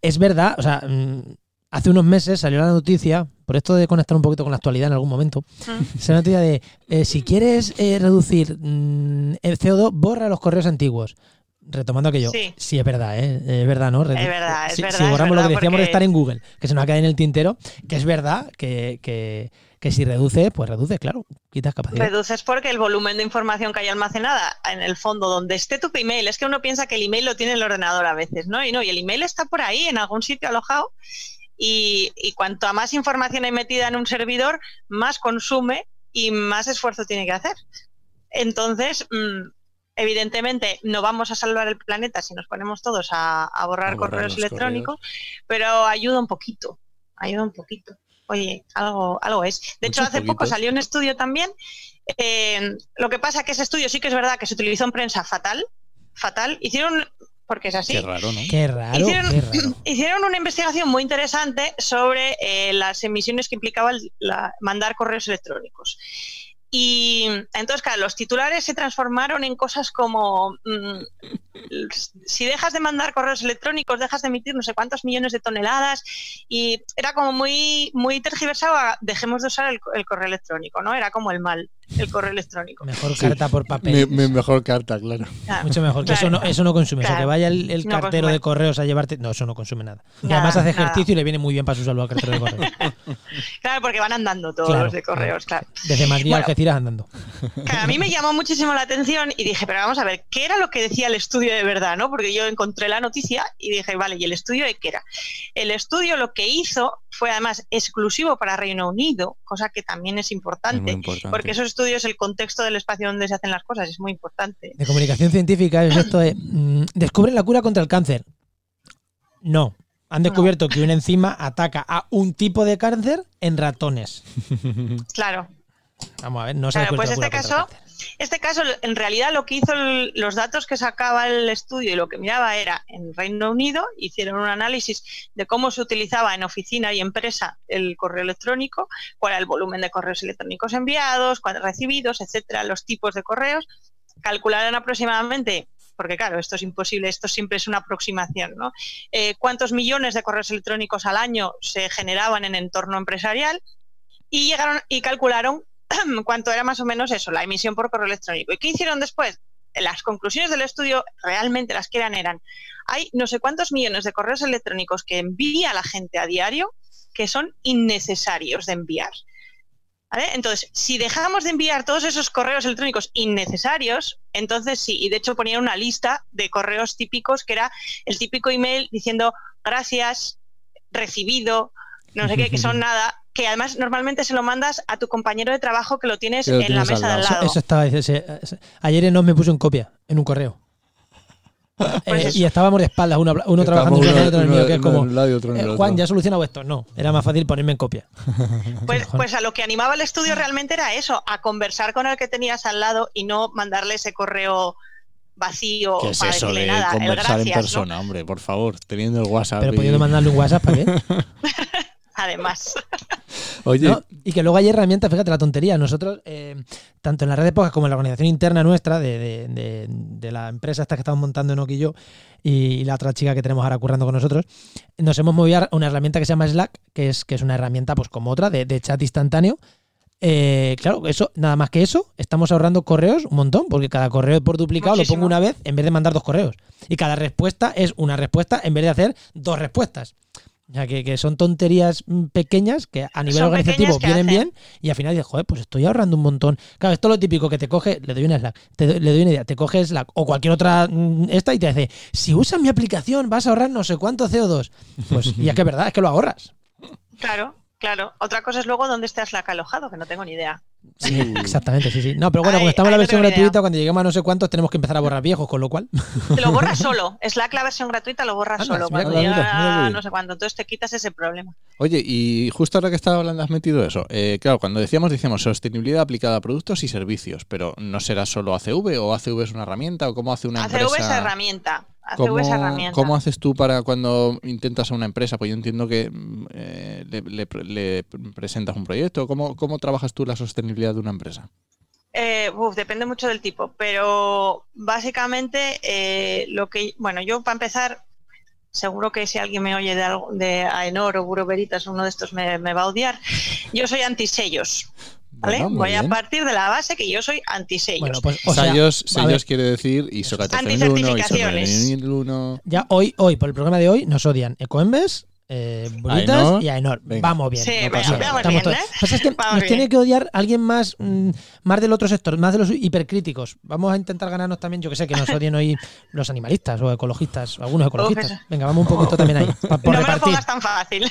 Es verdad, o sea, mm, hace unos meses salió la noticia, por esto de conectar un poquito con la actualidad en algún momento, mm. se la noticia de eh, si quieres eh, reducir mm, el CO2, borra los correos antiguos. Retomando aquello, sí, es verdad, ¿eh? es verdad, ¿no? es verdad, es verdad. Si borramos lo que decíamos de estar en Google, que se nos ha quedado en el tintero, que es verdad que, que que si reduce, pues reduce, claro, quitas capacidad. Reduces porque el volumen de información que hay almacenada en el fondo, donde esté tu email, es que uno piensa que el email lo tiene el ordenador a veces, ¿no? Y no, y el email está por ahí, en algún sitio alojado, y, y cuanto más información hay metida en un servidor, más consume y más esfuerzo tiene que hacer. Entonces, mm, evidentemente no vamos a salvar el planeta si nos ponemos todos a, borrar, correos electrónicos, pero ayuda un poquito, ayuda un poquito oye, algo, algo es. De hecho, hace poco salió un estudio también. Eh, lo que pasa que ese estudio sí que es verdad que se utilizó en prensa fatal, fatal. Hicieron, porque es así. Qué raro, ¿no? Qué raro. Hicieron, una investigación muy interesante sobre eh, las emisiones que implicaba mandar correos electrónicos. Y entonces, claro, los titulares se transformaron en cosas como mm, si dejas de mandar correos electrónicos, dejas de emitir no sé cuántos millones de toneladas y era como muy, muy tergiversado dejemos de usar el, correo electrónico, ¿no? Era como el mal, el correo electrónico. Mejor carta por papel. mejor carta, claro. Mucho mejor, que eso, no, eso no consume. que vaya el, cartero de correos a llevarte, no, eso no consume nada. Y además hace ejercicio y le viene muy bien para su salud al cartero de correos. claro, porque van andando todos los de correos, claro. Desde Madrid bueno, a Algeciras andando. a mí me llamó muchísimo la atención y dije, pero vamos a ver, ¿qué era lo que decía el estudio de verdad, ¿no? Porque yo encontré la noticia y dije, vale, ¿y el estudio de qué era? El estudio lo que hizo fue además exclusivo para Reino Unido, cosa que también es importante, porque esos estudios, el contexto del espacio donde se hacen las cosas es muy importante. De comunicación científica es esto de, mm, descubren la cura contra el cáncer. No, han descubierto que una enzima ataca a un tipo de cáncer en ratones. Claro, Vamos a ver, no se Claro, pues este caso, este caso, en realidad lo que hizo el- los datos que sacaba el estudio y lo que miraba era en Reino Unido, hicieron un análisis de cómo se utilizaba en oficina y empresa el correo electrónico, cuál era el volumen de correos electrónicos enviados, cuántos recibidos, etcétera, los tipos de correos, calcularon aproximadamente porque claro, esto es imposible, esto siempre es una aproximación, ¿no? Eh, ¿Cuántos millones de correos electrónicos al año se generaban en entorno empresarial? Y llegaron y calcularon cuánto era más o menos eso, la emisión por correo electrónico. ¿Y qué hicieron después? Las conclusiones del estudio realmente las que eran eran, hay no sé cuántos millones de correos electrónicos que envía la gente a diario que son innecesarios de enviar. ¿Vale? Entonces, si dejamos de enviar todos esos correos electrónicos innecesarios, entonces sí, y de hecho ponía una lista de correos típicos que era el típico email diciendo gracias, recibido, no sé qué, que son nada, que además normalmente se lo mandas a tu compañero de trabajo que lo tienes Que lo en la tienes al mesa de al lado. lado. Eso estaba. ese- ese- ayer no me puso en copia, en un correo. Pues Eh, y estábamos de espaldas, uno, uno trabajando y otro en el mío, que es como. lado eh. Juan, ¿ya ha solucionado esto? No, era más fácil ponerme en copia. Pues, pues a lo que animaba el estudio realmente era eso, a conversar con el que tenías al lado y no mandarle ese correo vacío ¿Qué es para eso decirle de nada. el conversar en persona, hombre? Por favor, teniendo el WhatsApp. Pero y- pudiendo mandarle un WhatsApp, ¿para qué? Además. Oye, ¿no? Y que luego hay herramientas, fíjate la tontería. Nosotros, eh, tanto en la red de podcast como en la organización interna nuestra, de, de- de- de la empresa esta que estamos montando Enoch y yo, y la otra chica que tenemos ahora currando con nosotros, nos hemos movido a una herramienta que se llama Slack, que es, que es una herramienta pues como otra de, de chat instantáneo. Eh, claro, eso, nada más que eso, estamos ahorrando correos un montón, porque cada correo por duplicado lo pongo una vez en vez de mandar dos correos. Y cada respuesta es una respuesta en vez de hacer dos respuestas. O sea, que, que son tonterías mm, pequeñas que a nivel Son organizativo vienen hacen. bien y al final dices, joder, pues estoy ahorrando un montón. Claro, esto es lo típico que te coge, le doy una Slack, te do- le doy una idea, te coge Slack o cualquier otra mm, esta y te dice, si usas mi aplicación vas a ahorrar no sé cuánto CO2. Pues, y es que es verdad, es que lo ahorras. Claro, claro. Otra cosa es luego dónde estás Slack alojado, que no tengo ni idea. Sí, exactamente, sí, sí. No, pero bueno, Ahí- como estamos en la no versión gratuita, cuando lleguemos a no sé cuántos tenemos que empezar a borrar viejos, con lo cual. Te lo borras solo. Slack, la versión gratuita, lo borras Anda, solo. mira Cuando llega mira no sé cuánto. Entonces te quitas ese problema. Oye, y justo ahora que estaba hablando has metido eso. Eh, claro, cuando decíamos, decíamos sostenibilidad aplicada a productos y servicios, pero ¿no será solo ACV o ACV es una herramienta o cómo hace una ACV empresa? es herramienta. ¿Cómo, es herramienta. cómo haces tú para cuando intentas a una empresa? Pues yo entiendo que eh, le, le pre- le presentas un proyecto. ¿Cómo, ¿Cómo trabajas tú la sostenibilidad de una empresa? Eh, uf, depende mucho del tipo, pero básicamente eh, lo que, bueno, yo para empezar, seguro que si alguien me oye de, algo, de Aenor o Buro Veritas, uno de estos me, me va a odiar. Yo soy antisellos, ¿vale? Bueno, muy Voy a partir de la base que yo soy antisellos. Bueno, pues, o sea, sellos, a ver, sellos quiere decir ISO 14001, ISO Anticertificaciones. 9001. ya hoy, hoy, por el programa de hoy, nos odian Ecoembes, eh, Bonitas Aenor. y Aenor. Venga. Vamos bien. Sí, no venga, pasa nada. vamos Estamos bien, ¿eh? Lo que pasa es que Vamos nos bien. tiene que odiar alguien más, mm, más del otro sector, más de los hipercríticos. Vamos a intentar ganarnos también, yo que sé, que nos odien hoy los animalistas o ecologistas, o algunos ecologistas. Venga, vamos un poquito también ahí. pa- por no me lo pongas tan fácil.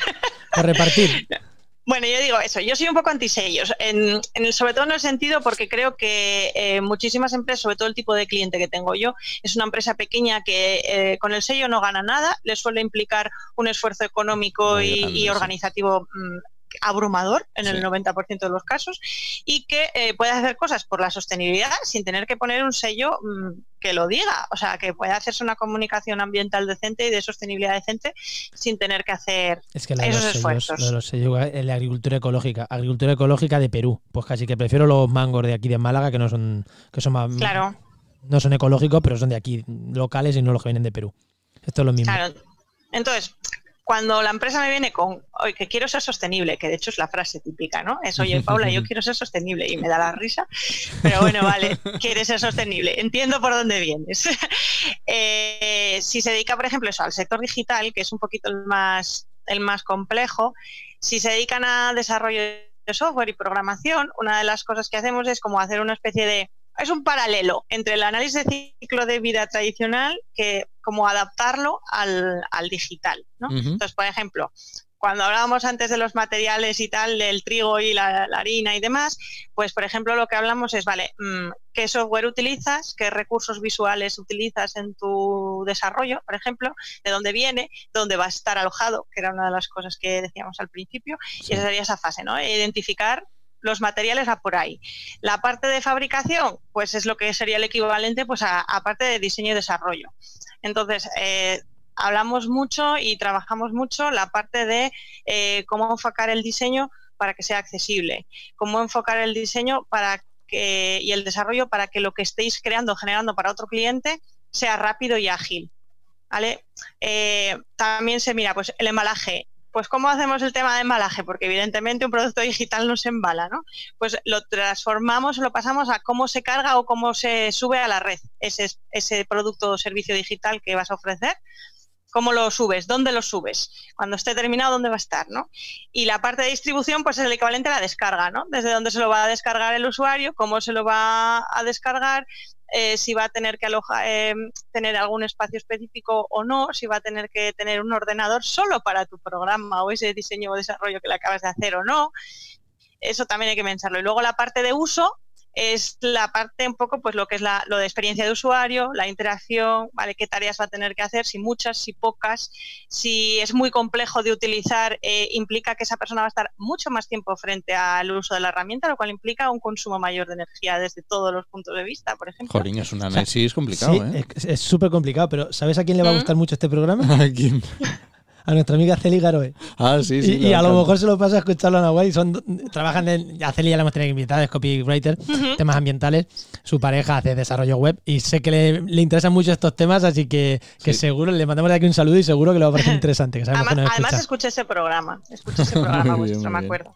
Por repartir. Bueno, yo digo eso, yo soy un poco antisellos, en, en el- sobre todo en el sentido porque creo que eh, muchísimas empresas, sobre todo el tipo de cliente que tengo yo, es una empresa pequeña que eh, con el sello no gana nada, le suele implicar un esfuerzo económico y, grande, y sí. organizativo mm, abrumador en el Sí. 90% de los casos y que eh, puede hacer cosas por la sostenibilidad sin tener que poner un sello mm, que lo diga, o sea, que puede hacerse una comunicación ambiental decente y de sostenibilidad decente sin tener que hacer Es que la de, Esos los sellos, esfuerzos. lo de los sellos, eh, la agricultura ecológica, agricultura ecológica de Perú. Pues casi que prefiero los mangos de aquí de Málaga, que no son, que son más, Claro. no son ecológicos, pero son de aquí, locales y no los que vienen de Perú. Esto es lo mismo. Claro. Entonces, cuando la empresa me viene con, oye, que quiero ser sostenible, que de hecho es la frase típica, ¿no? Es, oye, Paula, yo quiero ser sostenible y me da la risa, pero bueno, vale, quieres ser sostenible, entiendo por dónde vienes. Eh, si se dedica, por ejemplo, eso, al sector digital, que es un poquito el más, el más complejo, si se dedican a desarrollo de software y programación, una de las cosas que hacemos es como hacer una especie de es un paralelo entre el análisis de ciclo de vida tradicional que como adaptarlo al, al digital. ¿no? Entonces, por ejemplo, cuando hablábamos antes de los materiales y tal, del trigo y la, la harina y demás, pues por ejemplo lo que hablamos es, vale, mm, ¿qué software utilizas? ¿Qué recursos visuales utilizas en tu desarrollo, por ejemplo? ¿De dónde viene? ¿Dónde va a estar alojado? Que era una de las cosas que decíamos al principio. Sí. Y esa sería esa fase, ¿no? Identificar los materiales va por ahí. La parte de fabricación, pues es lo que sería el equivalente pues a, parte de diseño y desarrollo. Entonces, eh, hablamos mucho y trabajamos mucho la parte de eh, cómo enfocar el diseño para que sea accesible, cómo enfocar el diseño para que, y el desarrollo para que lo que estéis creando, generando para otro cliente sea rápido y ágil. ¿Vale? Eh, también se mira, pues el embalaje. Pues ¿cómo hacemos el tema de embalaje? Porque evidentemente un producto digital no se embala, ¿no? Pues lo transformamos lo pasamos a cómo se carga o cómo se sube a la red ese, ese producto o servicio digital que vas a ofrecer cómo lo subes, dónde lo subes, cuando esté terminado, dónde va a estar, ¿no? Y la parte de distribución, pues es el equivalente a la descarga, ¿no? Desde dónde se lo va a descargar el usuario, cómo se lo va a descargar, eh, si va a tener que eh, tener algún espacio específico o no, si va a tener que tener un ordenador solo para tu programa o ese diseño o desarrollo que le acabas de hacer o no. Eso también hay que pensarlo. Y luego la parte de uso, es la parte un poco, pues lo que es la, lo de experiencia de usuario, la interacción, ¿vale? ¿Qué tareas va a tener que hacer? Si muchas, si pocas, si es muy complejo de utilizar, eh, implica que esa persona va a estar mucho más tiempo frente al uso de la herramienta, lo cual implica un consumo mayor de energía desde todos los puntos de vista, por ejemplo. Jolín, es un análisis complicado, ¿eh? Es súper complicado, pero ¿sabes a quién le va a gustar mucho este programa? ¿A quién? a nuestra amiga Celi Garoe. Ah, sí, sí. Y, a lo mejor se lo pasa a escucharlo a Nahuay. Son, trabajan en. A Celi ya la hemos tenido invitada, es copywriter, temas ambientales. Su pareja hace desarrollo web y sé que le, interesan mucho estos temas, así que, que seguro le mandamos de aquí un saludo y seguro que le va a parecer interesante. además, escuché ese programa. Escuché ese programa vuestro, me acuerdo.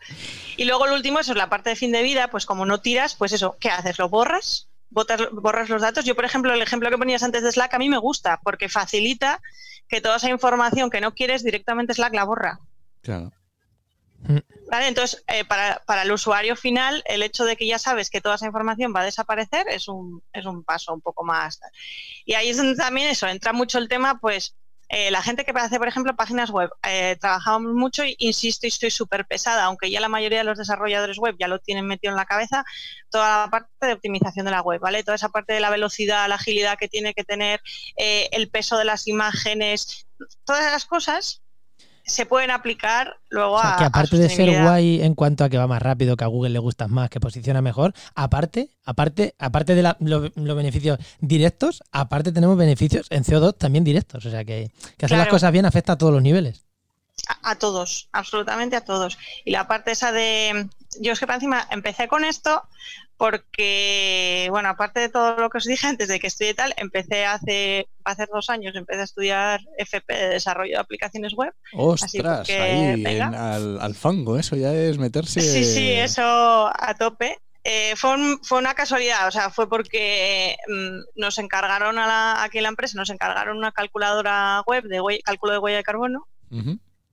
Y luego lo último, eso es la parte de fin de vida, pues como no tiras, pues eso, ¿qué haces? ¿Lo borras? borras los datos. Yo, por ejemplo, el ejemplo que ponías antes de Slack a mí me gusta porque facilita que toda esa información que no quieres directamente Slack la borra. Claro. Mm. Vale, entonces, eh, para, para, el usuario final, el hecho de que ya sabes que toda esa información va a desaparecer es un, es un paso un poco más. Y ahí es donde también eso, entra mucho el tema, pues, eh, la gente que hace, por ejemplo, páginas web, eh, trabajamos mucho y insisto y estoy súper pesada, aunque ya la mayoría de los desarrolladores web ya lo tienen metido en la cabeza, toda la parte de optimización de la web, ¿vale? Toda esa parte de la velocidad, la agilidad que tiene que tener, eh, el peso de las imágenes, todas esas cosas se pueden aplicar luego a. Que aparte de ser guay en cuanto a que va más rápido, que a Google le gustas más, que posiciona mejor, aparte, aparte, aparte de los beneficios directos, aparte tenemos beneficios en CO2 también directos. O sea que, que hacer las cosas bien afecta a todos los niveles. A, todos, absolutamente a todos. Y la parte esa de. Yo es que para encima empecé con esto porque, bueno, aparte de todo lo que os dije antes de que estudié tal, empecé hace, hace dos años, empecé a estudiar FP de desarrollo de aplicaciones web. ¡Ostras! ahí al, fango, eso ya es meterse... Sí, sí, eso a tope. Eh, fue, fue, una casualidad, o sea, fue porque mm, nos encargaron a la, aquí en la empresa, nos encargaron una calculadora web de cálculo de huella de carbono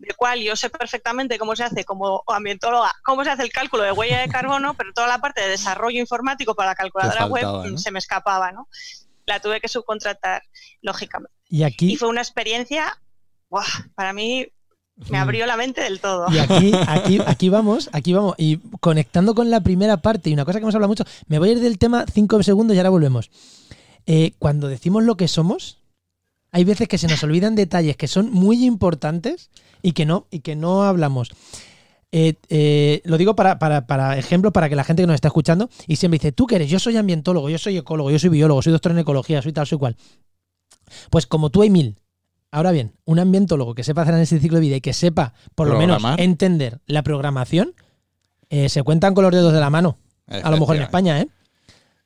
de cual yo sé perfectamente cómo se hace como ambientóloga, cómo se hace el cálculo de huella de carbono, pero toda la parte de desarrollo informático para la calculadora web se me escapaba, ¿no? La tuve que subcontratar, lógicamente. Y aquí. Y fue una experiencia, para mí me abrió la mente del todo. Y aquí, aquí, aquí vamos, aquí vamos. Y conectando con la primera parte, y una cosa que hemos hablado mucho, me voy a ir del tema cinco segundos y ahora volvemos. Eh, cuando decimos lo que somos, hay veces que se nos olvidan detalles que son muy importantes y que no, y que no hablamos. Eh, eh, lo digo para, para, ejemplo, para que la gente que nos está escuchando y siempre dice, ¿tú qué eres? Yo soy ambientólogo, yo soy ecólogo, yo soy biólogo, soy doctor en ecología, soy tal, soy cual. Pues como tú hay mil. Ahora bien, un ambientólogo que sepa hacer ese ciclo de vida y que sepa, por lo menos, entender la programación, eh, se cuentan con los dedos de la mano. A lo mejor en España, ¿eh?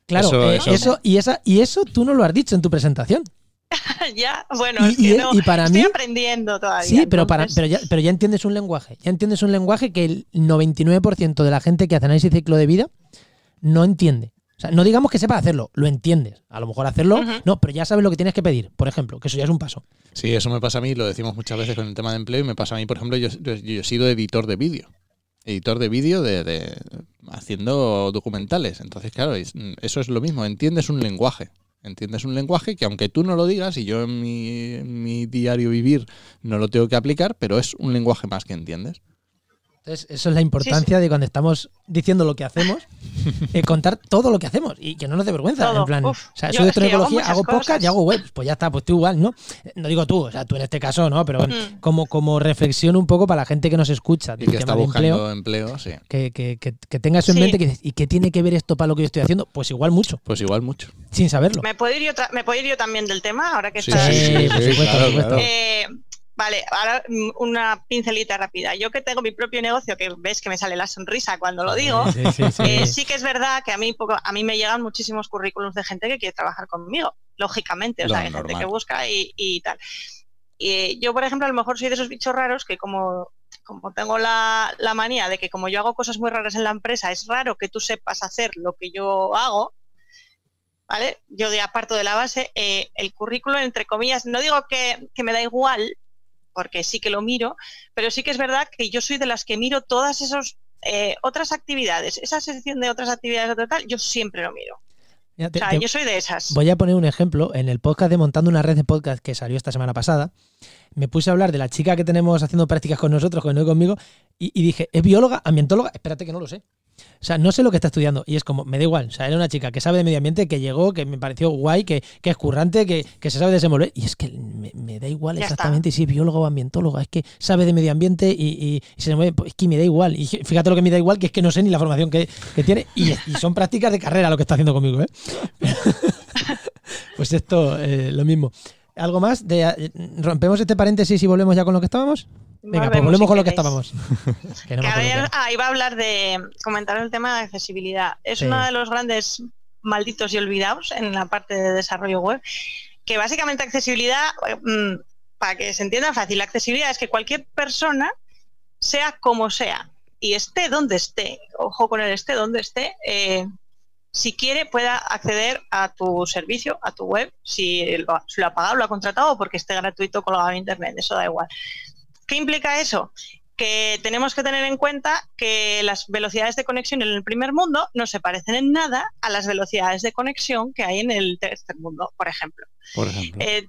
Claro, eso, y, esa, y eso tú no lo has dicho en tu presentación. ya, bueno, y, es para estoy aprendiendo todavía. Sí, pero, para, pero, ya, pero ya entiendes un lenguaje. Ya entiendes un lenguaje que el 99% de la gente que hace análisis de ciclo de vida no entiende. O sea, no digamos que sepa hacerlo, lo entiendes. A lo mejor hacerlo, no, pero ya sabes lo que tienes que pedir, por ejemplo, que eso ya es un paso. Sí, eso me pasa a mí, lo decimos muchas veces con el tema de empleo, y me pasa a mí, por ejemplo, yo, he sido editor de vídeo. Editor de vídeo de, haciendo documentales. Entonces, claro, eso es lo mismo, entiendes un lenguaje. Entiendes un lenguaje que aunque tú no lo digas y yo en mi, diario vivir no lo tengo que aplicar, pero es un lenguaje más que entiendes. Entonces, eso es la importancia de cuando estamos diciendo lo que hacemos, eh, contar todo lo que hacemos y que no nos dé vergüenza. Todo. En plan, Uf, o sea, yo soy de que hago hago podcast y hago web. Pues ya está, pues tú igual, ¿no? No digo tú, o sea, tú en este caso, ¿no? Pero Mm. como, como reflexión un poco para la gente que nos escucha, Y del que tema está de buscando empleo, empleo, sí. que, que, que, que tenga eso en mente que dices, ¿y qué tiene que ver esto para lo que yo estoy haciendo? Pues igual mucho, Pues igual mucho. sin saberlo. ¿Me puedo, ir yo tra- ¿Me puedo ir yo también del tema ahora que Sí, estás? sí, sí, por supuesto, por supuesto. Eh, vale, ahora mm, una pincelita rápida. Yo que tengo mi propio negocio, que ves que me sale la sonrisa cuando lo digo, Sí, sí, sí. eh, sí que es verdad que a mí, poco, a mí me llegan muchísimos currículums de gente que quiere trabajar conmigo, lógicamente. O Lo sea, hay gente que busca y, y tal. Y eh, yo, por ejemplo, a lo mejor soy de esos bichos raros que como, como tengo la, la manía de que como yo hago cosas muy raras en la empresa, es raro que tú sepas hacer lo que yo hago, ¿vale? Yo de aparto de la base, eh, el currículum, entre comillas, no digo que, que me da igual, porque sí que lo miro, pero sí que es verdad que yo soy de las que miro todas esas otras actividades, esa sección de otras actividades tal, yo siempre lo miro. Mira, te- O sea, te- yo soy de esas. Voy a poner un ejemplo. En el podcast de Montando una red de podcast que salió esta semana pasada, me puse a hablar de la chica que tenemos haciendo prácticas con nosotros, con no conmigo, y, y dije, ¿es bióloga? ¿Ambientóloga? Espérate que no lo sé. O sea, no sé lo que está estudiando. Y es como, me da igual. O sea, era una chica que sabe de medio ambiente, que llegó, que me pareció guay, que, que es currante, que, que se sabe desenvolver. Y es que me, me da igual Ya está. exactamente si es bióloga o ambientóloga. Es que sabe de medio ambiente y, y- y se mueve. Pues es que me da igual. Y fíjate lo que me da igual, que es que no sé ni la formación que, que tiene. Y, y son prácticas de carrera lo que está haciendo conmigo, ¿eh? Pues esto, eh, lo mismo. ¿Algo más? De, eh, ¿Rompemos este paréntesis y volvemos ya con lo que estábamos? Venga, pues Volvemos, si con lo que estábamos. Que no Que ah, iba a hablar de comentar el tema de accesibilidad. Es Sí. uno de los grandes malditos y olvidados en la parte de desarrollo web, que básicamente accesibilidad, mm, para que se entienda fácil, la accesibilidad es que cualquier persona, sea como sea, y esté donde esté, ojo con el esté donde esté, eh, si quiere pueda acceder a tu servicio, a tu web, si lo, si lo ha pagado, lo ha contratado o porque esté gratuito colgado en internet, eso da igual. ¿Qué implica eso? Que tenemos que tener en cuenta que las velocidades de conexión en el primer mundo no se parecen en nada a las velocidades de conexión que hay en el tercer mundo, por ejemplo. Por ejemplo. Eh,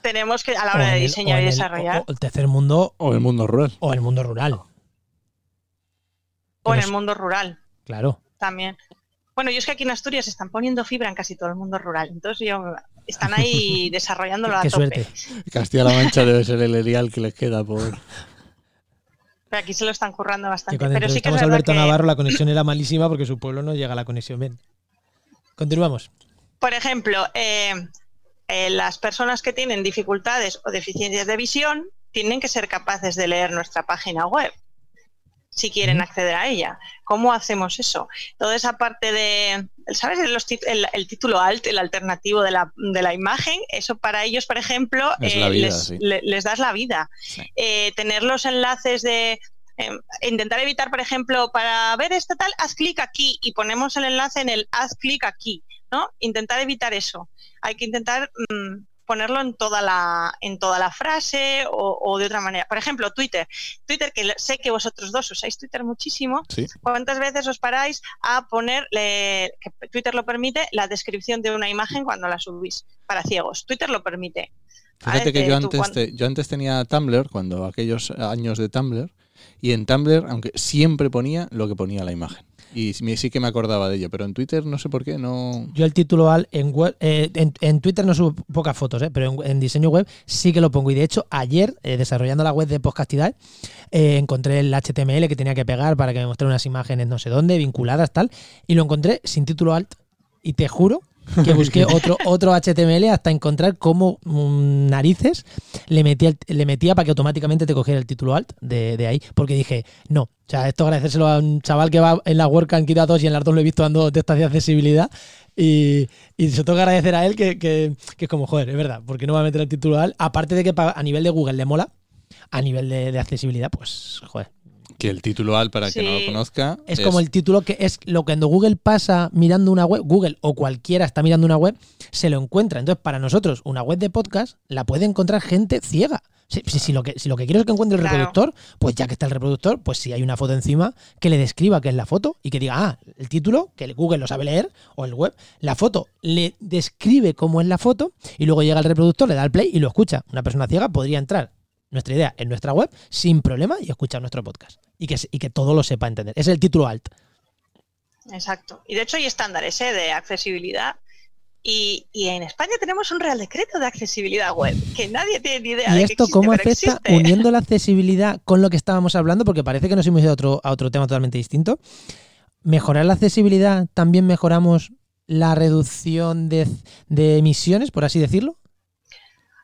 tenemos que, a la hora de el- diseñar y el- desarrollar, o- o el tercer mundo o el mundo rural. o el mundo rural. o en el mundo rural Claro. también. Bueno, yo es que aquí en Asturias se están poniendo fibra en casi todo el mundo rural, entonces yo, están ahí desarrollándolo a Qué tope. suerte. Castilla-La Mancha debe ser el erial que les queda por. Pero aquí se lo están currando Que bastante. cuando Pero sí que es Alberto que, Navarro la conexión era malísima porque su pueblo no llega a la conexión bien. Continuamos. por ejemplo, eh, eh, las personas que tienen dificultades o deficiencias de visión tienen que ser capaces de leer nuestra página web si quieren acceder a ella. ¿Cómo hacemos eso? Toda esa parte de, ¿sabes? Los el, el título alt, el alternativo de la, de la imagen, eso para ellos, por ejemplo, eh, vida, les, sí. le- les das la vida. Sí. Eh, tener los enlaces de... eh, intentar evitar, por ejemplo, para ver este tal, haz clic aquí y ponemos el enlace en el haz clic aquí, ¿no? Intentar evitar eso. Hay que intentar mm, ponerlo en toda la, en toda la frase o, o de otra manera. Por ejemplo, Twitter. Twitter, que sé que vosotros dos usáis Twitter muchísimo. Sí. ¿Cuántas veces os paráis a poner, que Twitter lo permite, la descripción de una imagen cuando la subís para ciegos? Twitter lo permite. Fíjate que yo antes, te- yo antes tenía Tumblr, cuando aquellos años de Tumblr, y en Tumblr, aunque siempre ponía lo que ponía la imagen. Y sí que me acordaba de ello, pero en Twitter no sé por qué, no... Yo el título al en, web, eh, en, en Twitter no subo pocas fotos, eh, pero en, en diseño web sí que lo pongo. Y de hecho, ayer, eh, desarrollando la web de Podcastidad, eh, encontré el HTML que tenía que pegar para que me mostrara unas imágenes no sé dónde, vinculadas, tal, y lo encontré sin título alt. Y te juro que busqué otro, otro HTML hasta encontrar cómo mm, narices le metía, le metía para que automáticamente te cogiera el título alt de, de ahí. Porque dije, no. O sea, esto agradecérselo a un chaval que va en la WordCamp Kira 2 y en las dos lo he visto dando testas de accesibilidad. Y, y se toca agradecer a él que, que- que es como, joder, es verdad, porque no va a meter el título alt. Aparte de que a nivel de Google le mola, a nivel de, de accesibilidad, pues, joder. Que el título al, para que no lo conozca, Es, como el título que es lo que cuando Google pasa mirando una web, Google o cualquiera está mirando una web, se lo encuentra. Entonces, para nosotros, una web de podcast la puede encontrar gente ciega. Si, si- si lo, que, si lo que quiero es que encuentre el Claro. reproductor, pues ya que está el reproductor, pues si hay una foto encima, que le describa qué es la foto y que diga, ah, el título, que el Google lo sabe leer, o el web, la foto le describe cómo es la foto y luego llega el reproductor, le da el play y lo escucha. Una persona ciega podría entrar nuestra idea en nuestra web sin problema y escuchar nuestro podcast. Y que, y que todo lo sepa entender. Es el título alt. Exacto. Y de hecho hay estándares ¿eh? de accesibilidad. Y, y, en España tenemos un real decreto de accesibilidad web, que nadie tiene ni idea ¿Y de esto que existe, cómo afecta existe. uniendo la accesibilidad con lo que estábamos hablando? Porque parece que nos hemos ido a otro, a otro tema totalmente distinto. ¿Mejorar la accesibilidad también mejoramos la reducción de, de emisiones, por así decirlo?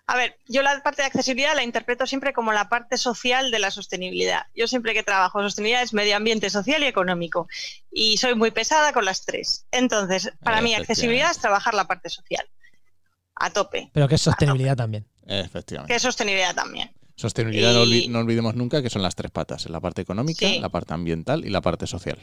A ver, yo la parte de accesibilidad la interpreto siempre como la parte social de la sostenibilidad. Yo siempre que trabajo sostenibilidad es medio ambiente, social y económico. Y soy muy pesada con las tres. Entonces, para mí accesibilidad es trabajar la parte social. A tope. Pero que es sostenibilidad también. Efectivamente. Que es sostenibilidad también. Sostenibilidad, no, Y- olvi- no olvidemos nunca que son las tres patas, la parte económica, Sí. la parte ambiental y la parte social.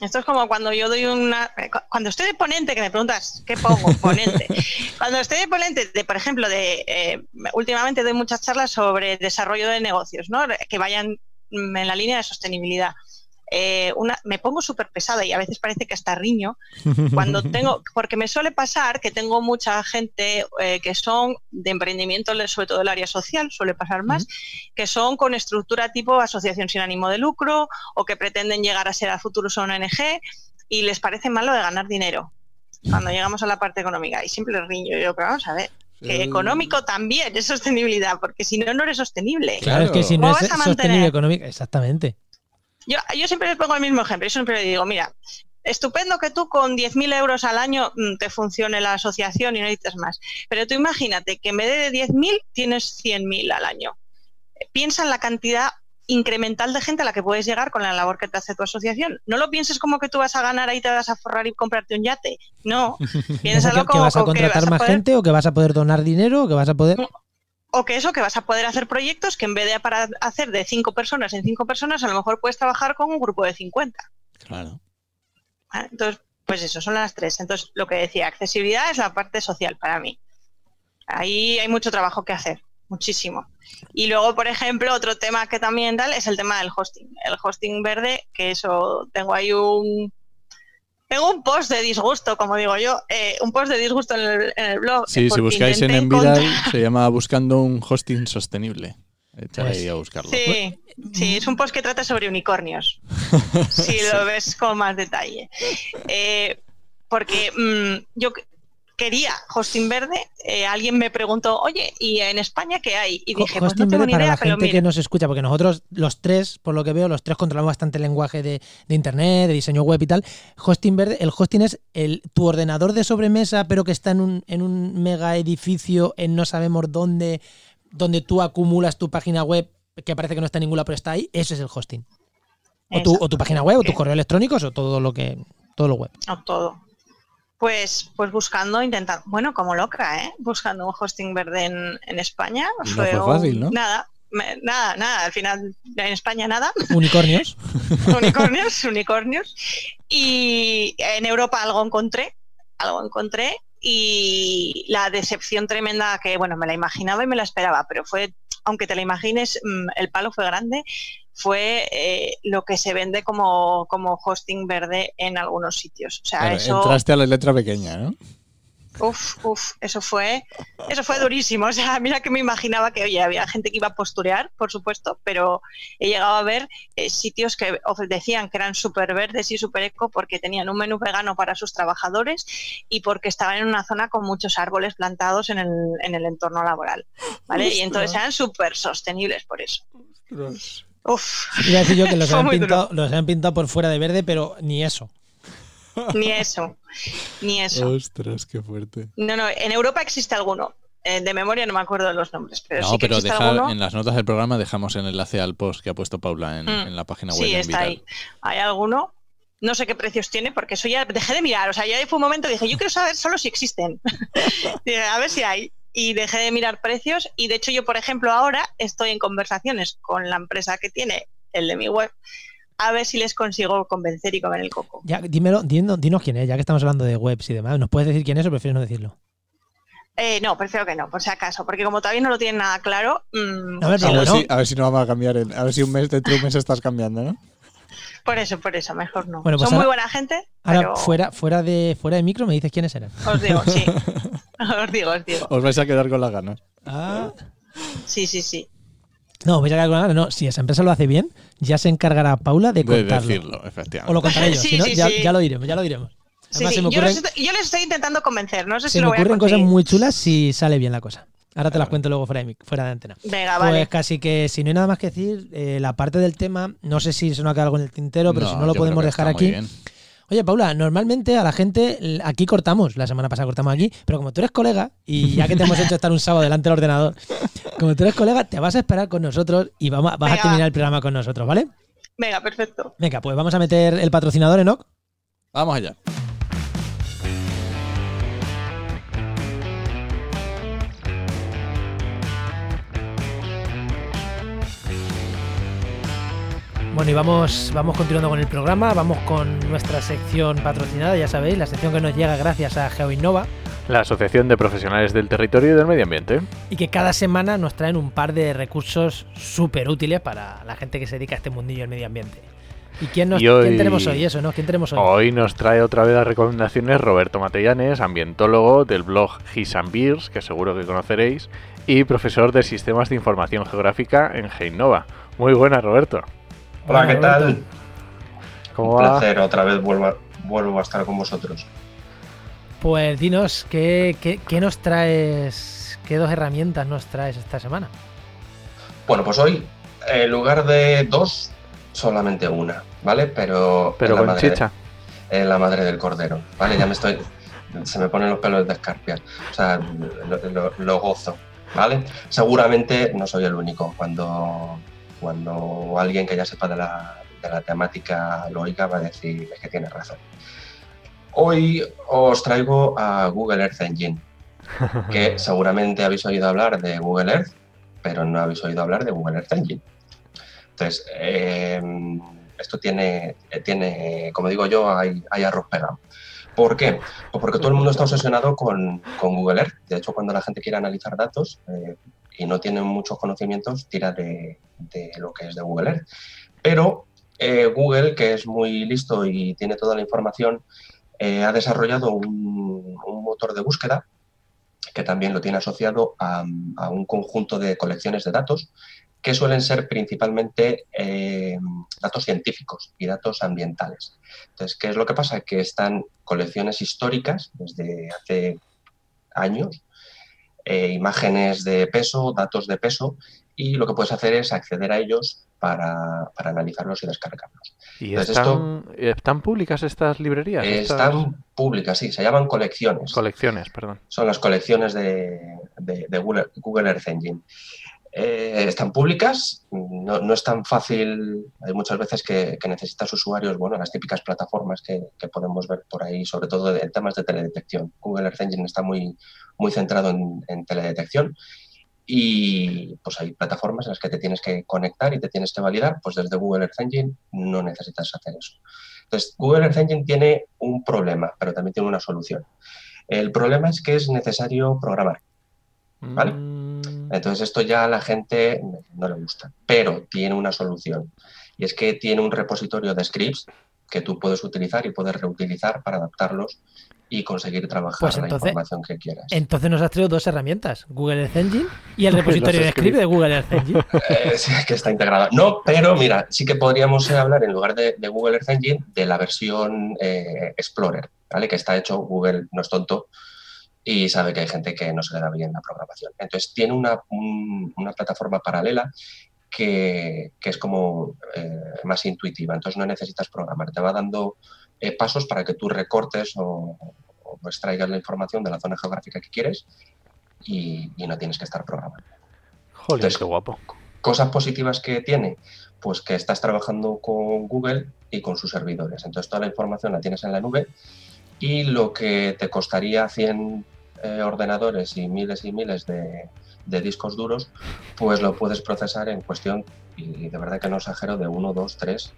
Esto es como cuando yo doy una. eh, cu- Cuando estoy de ponente, que me preguntas, ¿qué pongo? Ponente. cuando estoy de ponente, de, por ejemplo, de. eh, últimamente doy muchas charlas sobre desarrollo de negocios, ¿no? Que vayan en la línea de sostenibilidad. Eh, una, me pongo súper pesada y a veces parece que hasta riño cuando tengo, porque me suele pasar que tengo mucha gente eh, que son de emprendimiento, sobre todo el área social, suele pasar más, que son con estructura tipo asociación sin ánimo de lucro o que pretenden llegar a ser a futuro son ONG y les parece malo de ganar dinero cuando llegamos a la parte económica. Y siempre riño yo, pero vamos a ver, que económico también es sostenibilidad, porque si no, no eres sostenible. Claro, es que si no ¿Cómo es sostenible económico, exactamente. Yo, yo siempre les pongo el mismo ejemplo. Yo siempre le digo, mira, estupendo que tú con 10.000 euros al año mm, te funcione la asociación y no necesitas más. Pero tú imagínate que en vez de 10.000 tienes 100.000 al año. Piensa en la cantidad incremental de gente a la que puedes llegar con la labor que te hace tu asociación. No lo pienses como que tú vas a ganar ahí te vas a forrar y comprarte un yate. No, Piensa piénsalo que, que como vas a como que contratar vas a más gente o que vas a poder donar dinero o que vas a poder... o que eso, que vas a poder hacer proyectos que en vez de para hacer de cinco personas en cinco personas, a lo mejor puedes trabajar con un grupo de 50. Claro. ¿vale? Entonces, pues eso, son las tres. Entonces, lo que decía, accesibilidad es la parte social para mí. Ahí hay mucho trabajo que hacer, muchísimo. Y luego, por ejemplo, otro tema que también tal es el tema del hosting. El hosting verde, que eso, tengo ahí un... Tengo un post de disgusto, como digo yo, eh, un post de disgusto en el, en el blog. Sí, si porque buscáis en Envidal encontrar- se llama Buscando un hosting sostenible. Echad Pues- ahí a buscarlo. Sí, sí, es un post que trata sobre unicornios. si lo ves con más detalle. Eh, porque mm, yo que- quería hosting verde, eh, alguien me preguntó, oye, ¿y en España qué hay? Y dije, pues Hosting no tengo verde ni para idea, la pero gente que nos escucha, porque nosotros los tres, por lo que veo, los tres controlamos bastante el lenguaje de, de internet, de diseño web y tal. Hosting verde, el hosting es el, tu ordenador de sobremesa, pero que está en un, en un mega edificio en no sabemos dónde, donde tú acumulas tu página web, que parece que no está en ninguna, pero está ahí. Ese es el hosting. O tu, o tu página web, o tus correos electrónicos, o todo lo que. Todo lo web. No todo. Pues, pues buscando, intentar, bueno, como loca, ¿eh? Buscando un hosting verde en, en España. No fue fácil, un- ¿no? Nada, me- nada, nada. Al final, en España nada. Unicornios. unicornios, unicornios. Y en Europa algo encontré, algo encontré. Y la decepción tremenda que, bueno, me la imaginaba y me la esperaba, pero fue, aunque te la imagines, mm, el palo fue grande, fue eh, lo que se vende como, como hosting verde en algunos sitios. O sea, Claro, eso... Entraste a la letra pequeña, ¿no? Uf, uf, eso fue, eso fue durísimo. O sea, mira que me imaginaba que, oye, había gente que iba a posturear, por supuesto, pero he llegado a ver eh, sitios que decían que eran súper verdes y súper eco porque tenían un menú vegano para sus trabajadores y porque estaban en una zona con muchos árboles plantados en el, en el entorno laboral. ¿Vale? Y entonces eran súper sostenibles por eso. Uf, Iba a decir yo que los han, pintado, los han pintado por fuera de verde, pero ni eso. Ni eso, ni eso. Ostras, qué fuerte. No, no, en Europa existe alguno. Eh, de memoria no me acuerdo de los nombres, pero no, sí que pero existe deja- alguno. en las notas del programa dejamos el enlace al post que ha puesto Paula en, Mm. en la página web Sí, está ahí. Hay alguno. No sé qué precios tiene, porque eso ya dejé de mirar. O sea, ya fue un momento que dije, yo quiero saber solo si existen. Dije, a ver si hay. Y dejé de mirar precios. Y de hecho, yo, por ejemplo, ahora estoy en conversaciones con la empresa que tiene el de mi web, a ver si les consigo convencer y comer el coco. Ya, dímelo, dinos, dinos quién es, ya que estamos hablando de webs y demás. ¿Nos puedes decir quién es o prefieres no decirlo? Eh, no, prefiero que no, por si acaso, porque como todavía no lo tienen nada claro. mm, A ver, A si, a ver si no vamos a cambiar. a ver si un mes dentro de un mes estás cambiando, ¿no? por eso, por eso, mejor no. Bueno, pues Son muy buena gente, Ahora, pero fuera, fuera, de, fuera de micro, me dices quiénes eran. os digo, sí. os digo, os digo. Os vais a quedar con las ganas. Ah, Sí, sí, sí. No, vais a calcular, no, si esa empresa lo hace bien, ya se encargará Paula de De contarlo. decirlo, O efectivamente. lo contaré yo, Sí, si no, sí, ya, sí. ya lo diremos, ya lo diremos. Además, sí, se me yo, ocurren, les estoy, yo les estoy intentando convencer, no sé si se lo voy a ocurren cosas conseguir. muy chulas si sale bien la cosa. Ahora te las cuento luego fuera de, fuera de antena. Venga, Pues vale. casi que si no hay nada más que decir, eh, la parte del tema, no sé si se nos ha quedado algo en el tintero, pero si no lo podemos dejar aquí. bien. Oye, Paula, normalmente a la gente aquí cortamos, la semana pasada cortamos aquí, pero como tú eres colega y ya que te hemos hecho estar un sábado delante del ordenador, como tú eres colega, te vas a esperar con nosotros y vamos, a- vas a terminar el programa con nosotros, ¿vale? Venga, perfecto. Venga, pues vamos a meter el patrocinador, Enoch. Vamos allá. Bueno, y vamos, vamos continuando con el programa, vamos con nuestra sección patrocinada, ya sabéis, la sección que nos llega gracias a GeoInnova La Asociación de Profesionales del Territorio y del Medio Ambiente. y que cada semana nos traen un par de recursos súper útiles para la gente que se dedica a este mundillo del medio ambiente. ¿Y quién, nos, Y hoy- quién tenemos hoy? Eso, ¿no? ¿Quién tenemos hoy? Hoy nos trae otra vez las recomendaciones Roberto Matellanes, ambientólogo del blog His and Beers, que seguro que conoceréis, y profesor de Sistemas de Información Geográfica en Heinova. Muy buenas, Roberto. Hola, ¿qué tal? Roberto. ¿Cómo Un va? placer, otra vez vuelvo a, vuelvo a estar con vosotros. Pues dinos, ¿qué, qué, qué nos traes? ¿Qué dos herramientas nos traes esta semana? Bueno, pues hoy, en lugar de dos, solamente una, ¿vale? Pero, Pero en, la con madre, chicha. en la madre del cordero, ¿vale? Ya me estoy... se me ponen los pelos de escarpia. O sea, lo, lo- lo gozo, ¿vale? Seguramente no soy el único. Cuando, cuando alguien que ya sepa de la, de la temática lo oiga va a decir es que tiene razón. Hoy os traigo a Google Earth Engine. que seguramente habéis oído hablar de Google Earth, pero no habéis oído hablar de Google Earth Engine. Entonces, eh, esto tiene, tiene, como digo yo, hay, hay arroz pegado. ¿Por qué? Pues porque todo el mundo está obsesionado con, con Google Earth. De hecho, cuando la gente quiere analizar datos eh, y no tiene muchos conocimientos, tira de, lo que es de Google Earth. Pero eh, Google, que es muy listo y tiene toda la información, eh, ha desarrollado un, motor de búsqueda que también lo tiene asociado a, a un conjunto de colecciones de datos que suelen ser principalmente eh, datos científicos y datos ambientales. Entonces, ¿qué es lo que pasa? Que están colecciones históricas desde hace años, eh, imágenes de peso, datos de peso, y lo que puedes hacer es acceder a ellos para, para analizarlos y descargarlos. ¿Y Entonces, están, están públicas estas librerías? Eh, estas están públicas, sí, se llaman colecciones. colecciones, perdón. son las colecciones de, de- de Google, Google Earth Engine. Eh, están públicas, no, no es tan fácil, hay muchas veces que, necesitas usuarios, bueno, las típicas plataformas que, que podemos ver por ahí, sobre todo en temas de teledetección. Google Earth Engine está muy, muy centrado en, en teledetección y pues hay plataformas en las que te tienes que conectar y te tienes que validar, pues desde Google Earth Engine no necesitas hacer eso. Entonces, Google Earth Engine tiene un problema, pero también tiene una solución. El problema es que es necesario programar. ¿Vale? Mm, Entonces esto ya a la gente no le gusta, pero tiene una solución. Y es que tiene un repositorio de scripts que tú puedes utilizar y puedes reutilizar para adaptarlos y conseguir trabajar Pues la información que quieras. Entonces nos has traído dos herramientas, Google Earth Engine y el repositorio de script de Google Earth Engine. Eh, sí, que está integrada. No, pero mira, sí que podríamos eh, hablar en lugar de, de Google Earth Engine de la versión eh, Explorer, ¿vale? Que está hecho, Google no es tonto y sabe que hay gente que no se le da bien la programación. Entonces tiene una, un- una plataforma paralela que, que es como eh, más intuitiva, entonces no necesitas programar, te va dando eh, pasos para que tú recortes o, o extraigas la información de la zona geográfica que quieres y, y no tienes que estar programando. Jolín, Entonces, qué guapo. cosas positivas que tiene, pues que estás trabajando con Google y con sus servidores. Entonces toda la información la tienes en la nube y lo que te costaría 100 eh, ordenadores y miles y miles de, de discos duros, pues lo puedes procesar en cuestión, y de verdad que no exagero, de 1, 2, 3,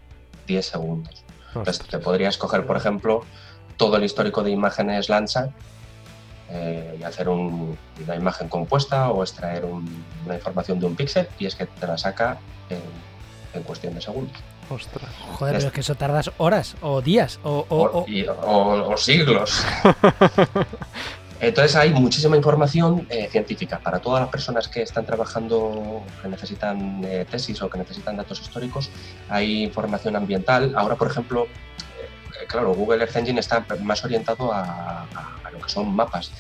10 segundos. Entonces te podrías coger, por ejemplo, todo el histórico de imágenes Landsat eh, y hacer un- una imagen compuesta o extraer un- una información de un píxel y es que te la saca en, en cuestión de segundos. Ostras. Joder, pero es que eso tardas horas o días o... o- O, o- y- o- o siglos. Entonces hay muchísima información eh, científica para todas las personas que están trabajando, que necesitan eh, tesis o que necesitan datos históricos. Hay información ambiental. Ahora, por ejemplo, eh, claro, Google Earth Engine está más orientado a, a- a lo que son mapas.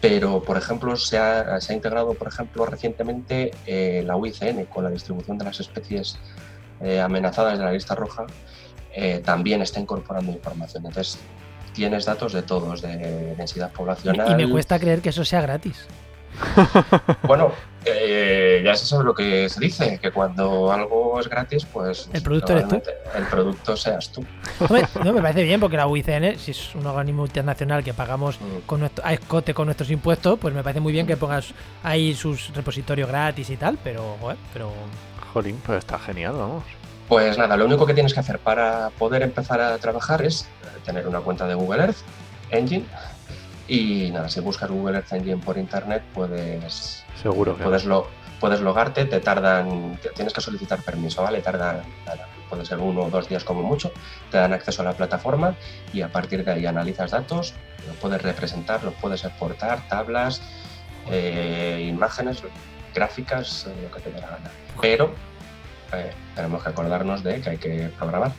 Pero, por ejemplo, se ha, se ha integrado, por ejemplo, recientemente eh, la UICN con la distribución de las especies eh, amenazadas de la lista roja. eh, también está incorporando información. Entonces, tienes datos de todos, de densidad poblacional. Y me cuesta creer que eso sea gratis. Bueno, eh, ya se sabe lo que se dice, que cuando algo es gratis, pues El producto eres tú. El producto seas tú. Hombre, no me parece bien porque la UICN, si es un organismo internacional que pagamos Mm. con nuestro, a escote con nuestros impuestos, pues me parece muy bien que pongas ahí sus repositorios gratis y tal, pero, joder, pero Jolín, pues está genial, vamos. Pues nada, lo único que tienes que hacer para poder empezar a trabajar es eh, tener una cuenta de Google Earth Engine. Y nada, si buscas Google Earth Engine por internet, puedes, Seguro que. puedes, lo, puedes logarte, te tardan, te- tienes que solicitar permiso, ¿vale? Tarda, nada, puede ser uno o dos días como mucho, te dan acceso a la plataforma y a partir de ahí analizas datos, los puedes representar, los puedes exportar, tablas, eh, imágenes, gráficas, eh, lo que te dé la gana. Pero eh, tenemos que acordarnos de que hay que programar.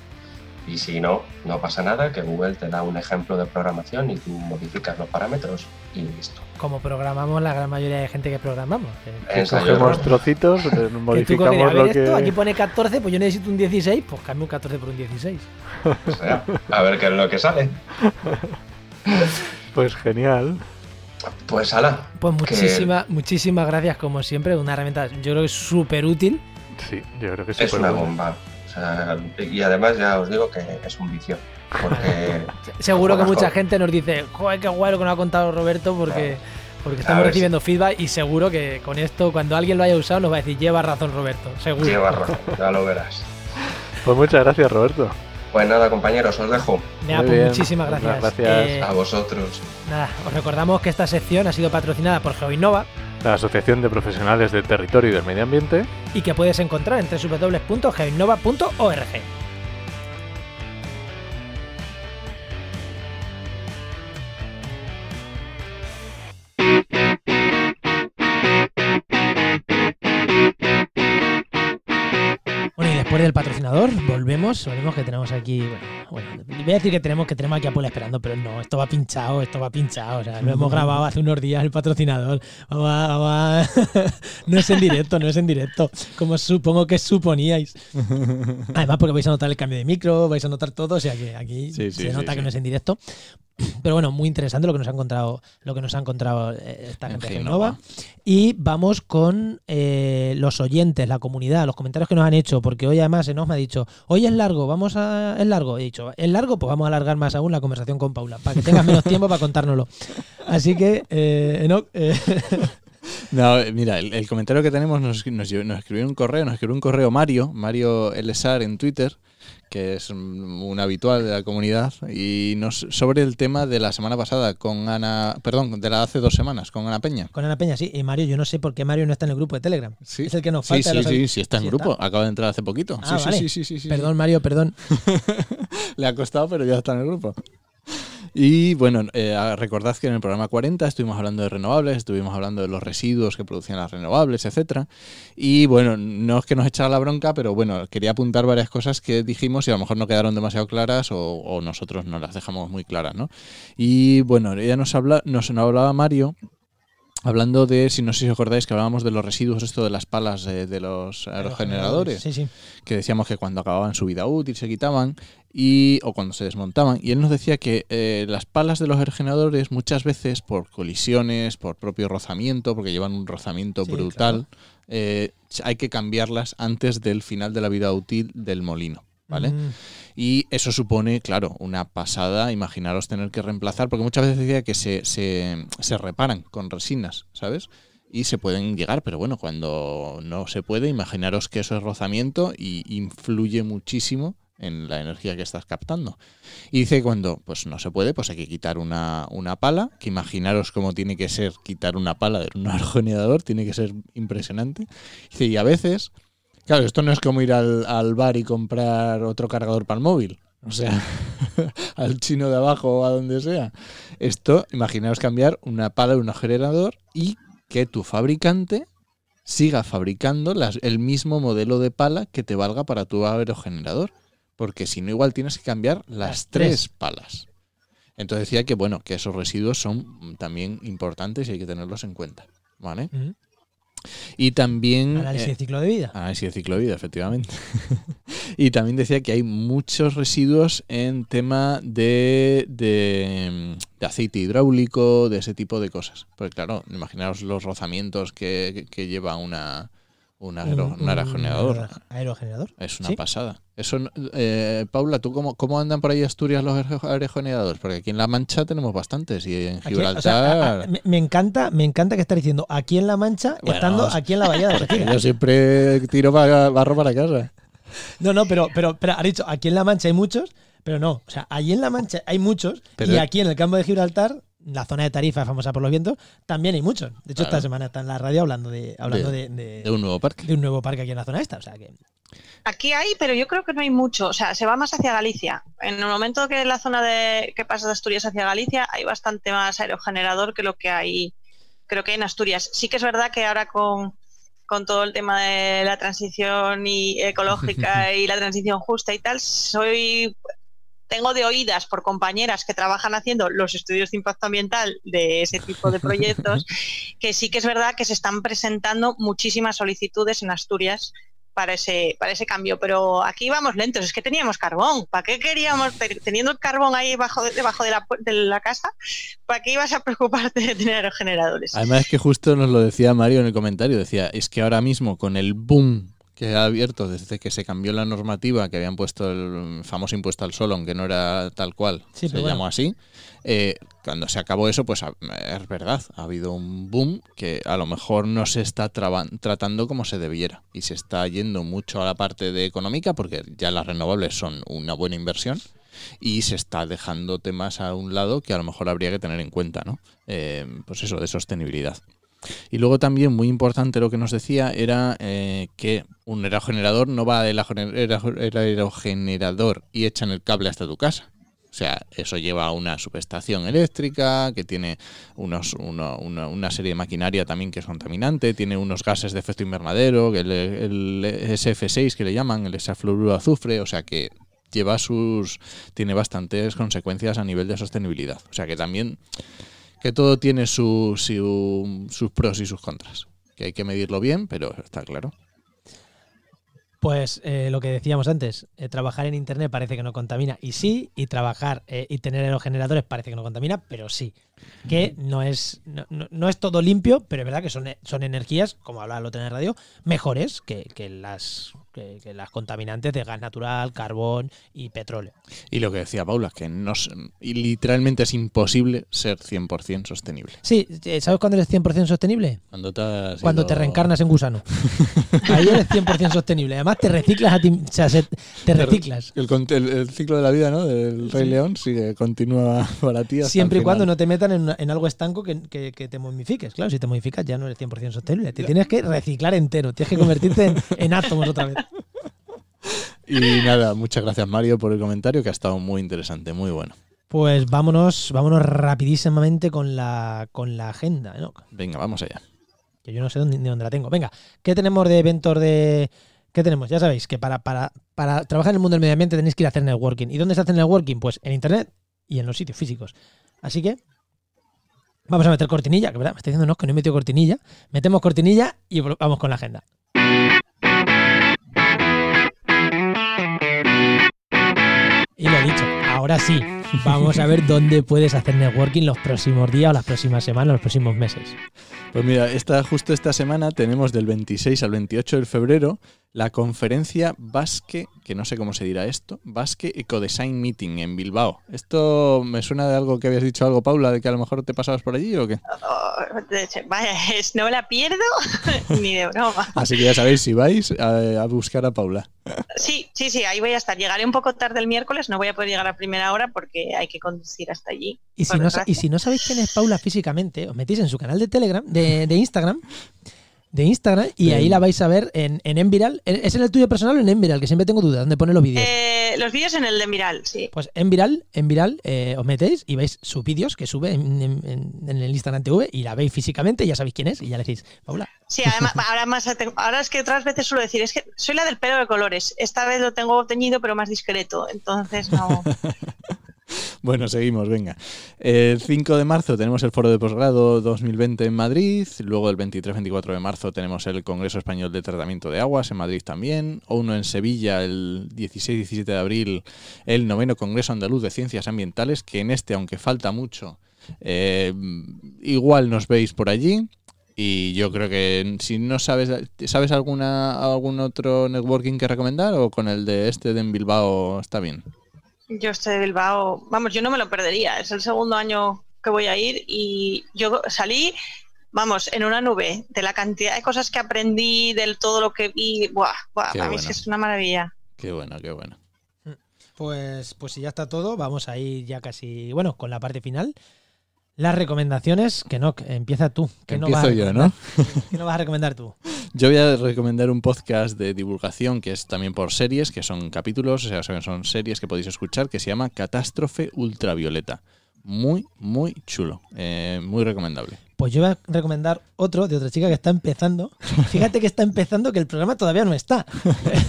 Y si no, no pasa nada, que Google te da un ejemplo de programación y tú modificas los parámetros y listo. como programamos la gran mayoría de gente que programamos. Ensayo Cogemos trocitos, eh, que tú modificamos coges, a lo ver que. esto, aquí pone 14, pues yo necesito un 16, pues cambio un 14 por un 16. O sea, a ver qué es lo que sale. Pues genial. Pues ala, Pues Que- muchísimas, muchísimas gracias como siempre, una herramienta yo creo que es súper útil. Sí, yo creo que sí. es una bomba. O sea, y además ya os digo que es un vicio. Porque Seguro que mucha gente nos dice, joder, qué guay lo que nos ha contado Roberto, porque, porque estamos ver, recibiendo feedback y seguro que con esto, cuando alguien lo haya usado, nos va a decir, lleva razón Roberto, seguro. lleva razón, ya lo verás. Pues muchas gracias, Roberto. Pues nada, compañeros, os dejo. Pues muchísimas muchas gracias. gracias. Eh, A vosotros. nada, os recordamos que esta sección ha sido patrocinada por GeoInnova La Asociación de Profesionales del Territorio y del Medio Ambiente. y que puedes encontrar en www.geoinnova.org. Bueno, y después del patrocinador, volvemos, volvemos que tenemos aquí, bueno, bueno, voy a decir que tenemos que tenemos aquí a Paul esperando, pero no, esto va pinchado, esto va pinchado, o sea, lo hemos grabado hace unos días el patrocinador, no es en directo, no es en directo, como supongo que suponíais. Además, porque vais a notar el cambio de micro, vais a notar todo, o sea que aquí Sí, sí, se sí, nota que no es en directo. Pero bueno, muy interesante lo que nos ha encontrado, lo que nos ha encontrado eh, esta En gente de Genova. Y vamos con eh, los oyentes, la comunidad, los comentarios que nos han hecho, porque hoy además Enoch me ha dicho, hoy es largo, vamos a. Es largo. He dicho, es largo, pues vamos a alargar más aún la conversación con Paula, para que tengas menos tiempo para contárnoslo. Así que, eh, Enoch, eh, No, mira, el, el comentario que tenemos nos, nos, nos escribió un correo, nos escribió un correo Mario, Mario Elesar en Twitter, que es un habitual de la comunidad, y nos sobre el tema de la semana pasada con Ana, perdón, de la hace dos semanas, con Ana Peña. con Ana Peña, sí. Y Mario, yo no sé por qué Mario no está en el grupo de Telegram. Sí. Es el que nos Sí, falta. sí, sí, sí, está en Sí grupo. Acaba de entrar hace poquito. Ah, sí, vale. sí, sí, sí. Perdón, Mario, perdón. Le ha costado, pero ya está en el grupo. Y bueno, eh, recordad que en el programa 40 estuvimos hablando de renovables, estuvimos hablando de los residuos que producían las renovables, etcétera. Y bueno, no es que nos echara la bronca, pero bueno, quería apuntar varias cosas que dijimos y a lo mejor no quedaron demasiado claras o, nosotros no las dejamos muy claras, ¿no? Y bueno, ella nos habla, nos hablaba Mario. Hablando de, si no sé si os acordáis, que hablábamos de los residuos, esto de las palas de, de los aerogeneradores Sí, sí. que decíamos que cuando acababan su vida útil se quitaban y o cuando se desmontaban. Y él nos decía que eh, las palas de los aerogeneradores muchas veces por colisiones por propio rozamiento porque llevan un rozamiento Sí, brutal eh, hay que cambiarlas antes del final de la vida útil del molino vale Mm, y eso supone, claro, una pasada. Imaginaros tener que reemplazar, porque muchas veces decía que se, se, se reparan con resinas, ¿sabes? Y se pueden llegar, pero bueno, cuando no se puede, imaginaros que eso es rozamiento y influye muchísimo en la energía que estás captando. Y dice que cuando pues no se puede, pues hay que quitar una, una pala, que imaginaros cómo tiene que ser quitar una pala de un aerogenerador, tiene que ser impresionante. Dice, y a veces Claro, esto no es como ir al, al bar y comprar otro cargador para el móvil. o sea, al chino de abajo o a donde sea. Esto, imaginaos cambiar una pala de un generador y que tu fabricante siga fabricando las- el mismo modelo de pala que te valga para tu aerogenerador. Porque si no, igual tienes que cambiar las, Las tres. tres. palas. Entonces decía que, bueno, que esos residuos son también importantes y hay que tenerlos en cuenta. ¿Vale? Ujú. Y también... Análisis eh, de ciclo de vida. Análisis de ciclo de vida, efectivamente. y también decía que hay muchos residuos en tema de, de, de aceite hidráulico, de ese tipo de cosas. Porque claro, imaginaos los rozamientos que, que lleva una, un, aero- un aerogenerador. aerogenerador. Es una Sí. pasada. Eso, eh, Paula, ¿tú cómo, cómo andan por ahí Asturias los aero- aerogeneradores? Porque aquí en La Mancha tenemos bastantes y en Gibraltar... o sea, a- a- me, me encanta, me encanta que estás diciendo aquí en La Mancha, Bueno, estando aquí en la Algeciras. yo siempre tiro para- barro para casa. No, no, pero, pero, pero has dicho, aquí en La Mancha hay muchos, pero no. O sea, allí en La Mancha hay muchos Pero- y aquí en el campo de Gibraltar, la zona de Tarifa famosa por los vientos, también hay muchos. De hecho, Claro. esta semana está en la radio hablando de hablando De- de, de- De un nuevo parque. de un nuevo parque aquí en la zona esta. O sea que Aquí hay, pero yo creo que no hay mucho. O sea, se va más hacia Galicia. En el momento que la zona de que pasa de Asturias hacia Galicia hay bastante más aerogenerador que lo que hay, creo que hay en Asturias. Sí que es verdad que ahora con, con todo el tema de la transición y ecológica y la transición justa y tal, soy tengo de oídas por compañeras que trabajan haciendo los estudios de impacto ambiental de ese tipo de proyectos, que sí que es verdad que se están presentando muchísimas solicitudes en Asturias para ese, para ese cambio, pero aquí vamos lentos, es que teníamos carbón, ¿para qué queríamos, te- teniendo el carbón ahí bajo, debajo de la, de la casa, ¿para qué ibas a preocuparte de tener aerogeneradores? Además es que justo nos lo decía Mario en el comentario, decía, es que ahora mismo con el boom que ha abierto desde que se cambió la normativa, que habían puesto el famoso impuesto al sol, aunque no era tal cual, Sí, se bueno. llamó así, eh, cuando se acabó eso, pues a- es verdad, ha habido un boom que a lo mejor no se está tratando como se debiera y se está yendo mucho a la parte de económica, porque ya las renovables son una buena inversión y se está dejando temas a un lado que a lo mejor habría que tener en cuenta, ¿no? Eh, pues eso, de sostenibilidad. Y luego también muy importante lo que nos decía era eh, que un aerogenerador no va del aerogener- aero- el aerogenerador y echan el cable hasta tu casa. O sea, eso lleva a una subestación eléctrica que tiene unos, uno- una, una serie de maquinaria también que es contaminante, tiene unos gases de efecto invernadero, el, el SF6 que le llaman, el hexafluoruro azufre, o sea que lleva sus tiene bastantes consecuencias a nivel de sostenibilidad. O sea que también que todo tiene su- su- sus pros y sus contras. Que hay que medirlo bien, pero está claro. Pues eh, lo que decíamos antes, eh, trabajar en internet parece que no contamina y sí, y trabajar eh, y tener aerogeneradores parece que no contamina, pero sí. Que no es, no, no- es todo limpio, pero es verdad que son, son energías, como hablaba lo en radio, mejores que, que las, que, que las contaminantes de gas natural, carbón y petróleo. Y lo que decía Paula, que no, literalmente es imposible ser 100% sostenible. Sí, eh, ¿sabes cuándo eres 100% sostenible? Cuando te, has Cuando ido- te reencarnas en gusano. Ahí eres 100% sostenible. Además, te reciclas a ti, o sea, se- te reciclas. El, cont- el- el ciclo de la vida, ¿no? Del Rey León sigue, continúa para ti. hasta Siempre y cuando no te metan en, una- en algo estanco que, que- que te momifiques. Claro, si te modificas ya no eres 100% sostenible. Te tienes que reciclar entero. Tienes que convertirte en, en átomos otra vez. Y nada, muchas gracias Mario por el comentario, que ha estado muy interesante, muy bueno. Pues vámonos, vámonos rapidísimamente con la, con la agenda. ¿no? Venga, vamos allá. Que yo no sé dónde, ni dónde la tengo. Venga, ¿qué tenemos de eventos de... ¿Qué tenemos? Ya sabéis que para, para, para trabajar en el mundo del medio ambiente tenéis que ir a hacer networking. ¿Y dónde se hace networking? Pues en internet y en los sitios físicos. Así que vamos a meter cortinilla, que verdad, me está diciendo no, que no he metido cortinilla. Metemos cortinilla y vamos con la agenda. Y lo he dicho, ahora sí, vamos a ver dónde puedes hacer networking los próximos días o las próximas semanas, los próximos meses. Pues mira, esta, justo esta semana tenemos del 26 al 28 de febrero la conferencia Basque, que no sé cómo se dirá esto, Basque Ecodesign Meeting en Bilbao. ¿Esto me suena de algo que habías dicho algo, Paula, de que a lo mejor te pasabas por allí o qué? Oh, vaya, es- no la pierdo ni de broma. Así que ya sabéis, si vais a, a buscar a Paula. Sí, sí, sí, ahí voy a estar. Llegaré un poco tarde el miércoles, no voy a poder llegar a primera hora porque hay que conducir hasta allí. Y si, no, sa- y desgracia. si no sabéis quién es Paula físicamente, os metéis en su canal de Telegram, de, de Instagram, de Instagram y Sí. ahí la vais a ver en, en Enviral. ¿Es en el tuyo personal o en Enviral? Que siempre tengo dudas, ¿dónde pone los vídeos? Eh, los vídeos en el de Miral, sí. Pues en Viral, en Viral eh, os metéis y veis sus vídeos que sube en, en- en- en el Instagram TV y la veis físicamente, ya sabéis quién es y ya le decís, Paula. Sí, además, ahora, más, ahora es que otras veces suelo decir, es que soy la del pelo de colores. Esta vez lo tengo teñido, pero más discreto. Entonces, no. Bueno, seguimos, venga. El 5 de marzo tenemos el Foro de Posgrado 2020 en Madrid. Luego el 23-24 de marzo tenemos el Congreso Español de Tratamiento de Aguas en Madrid también. O uno en Sevilla el 16-17 de abril, el noveno Congreso Andaluz de Ciencias Ambientales, que en este, aunque falta mucho, eh, igual nos veis por allí. Y yo creo que si no sabes, ¿sabes alguna algún otro networking que recomendar o con el de este de en Bilbao está bien? Yo estoy de Bilbao, vamos, yo no me lo perdería. Es el segundo año que voy a ir y yo salí, vamos, en una nube de la cantidad de cosas que aprendí, del todo lo que vi. Buah, buah, para mí es bueno. que es una maravilla. Qué bueno, qué bueno. Pues, pues si ya está todo, vamos a ir ya casi, bueno, con la parte final. Las recomendaciones, que no, que empieza tú. Que no vas a Empiezo yo, recomendar? ¿no? ¿Qué no vas a recomendar tú? Yo voy a recomendar un podcast de divulgación que es también por series, que son capítulos, o sea, son- series que podéis escuchar, que se llama Catástrofe Ultravioleta. Muy, muy chulo. eh, muy recomendable. Pues yo voy a recomendar otro de otra chica que está empezando. Fíjate que está empezando, que el programa todavía no está.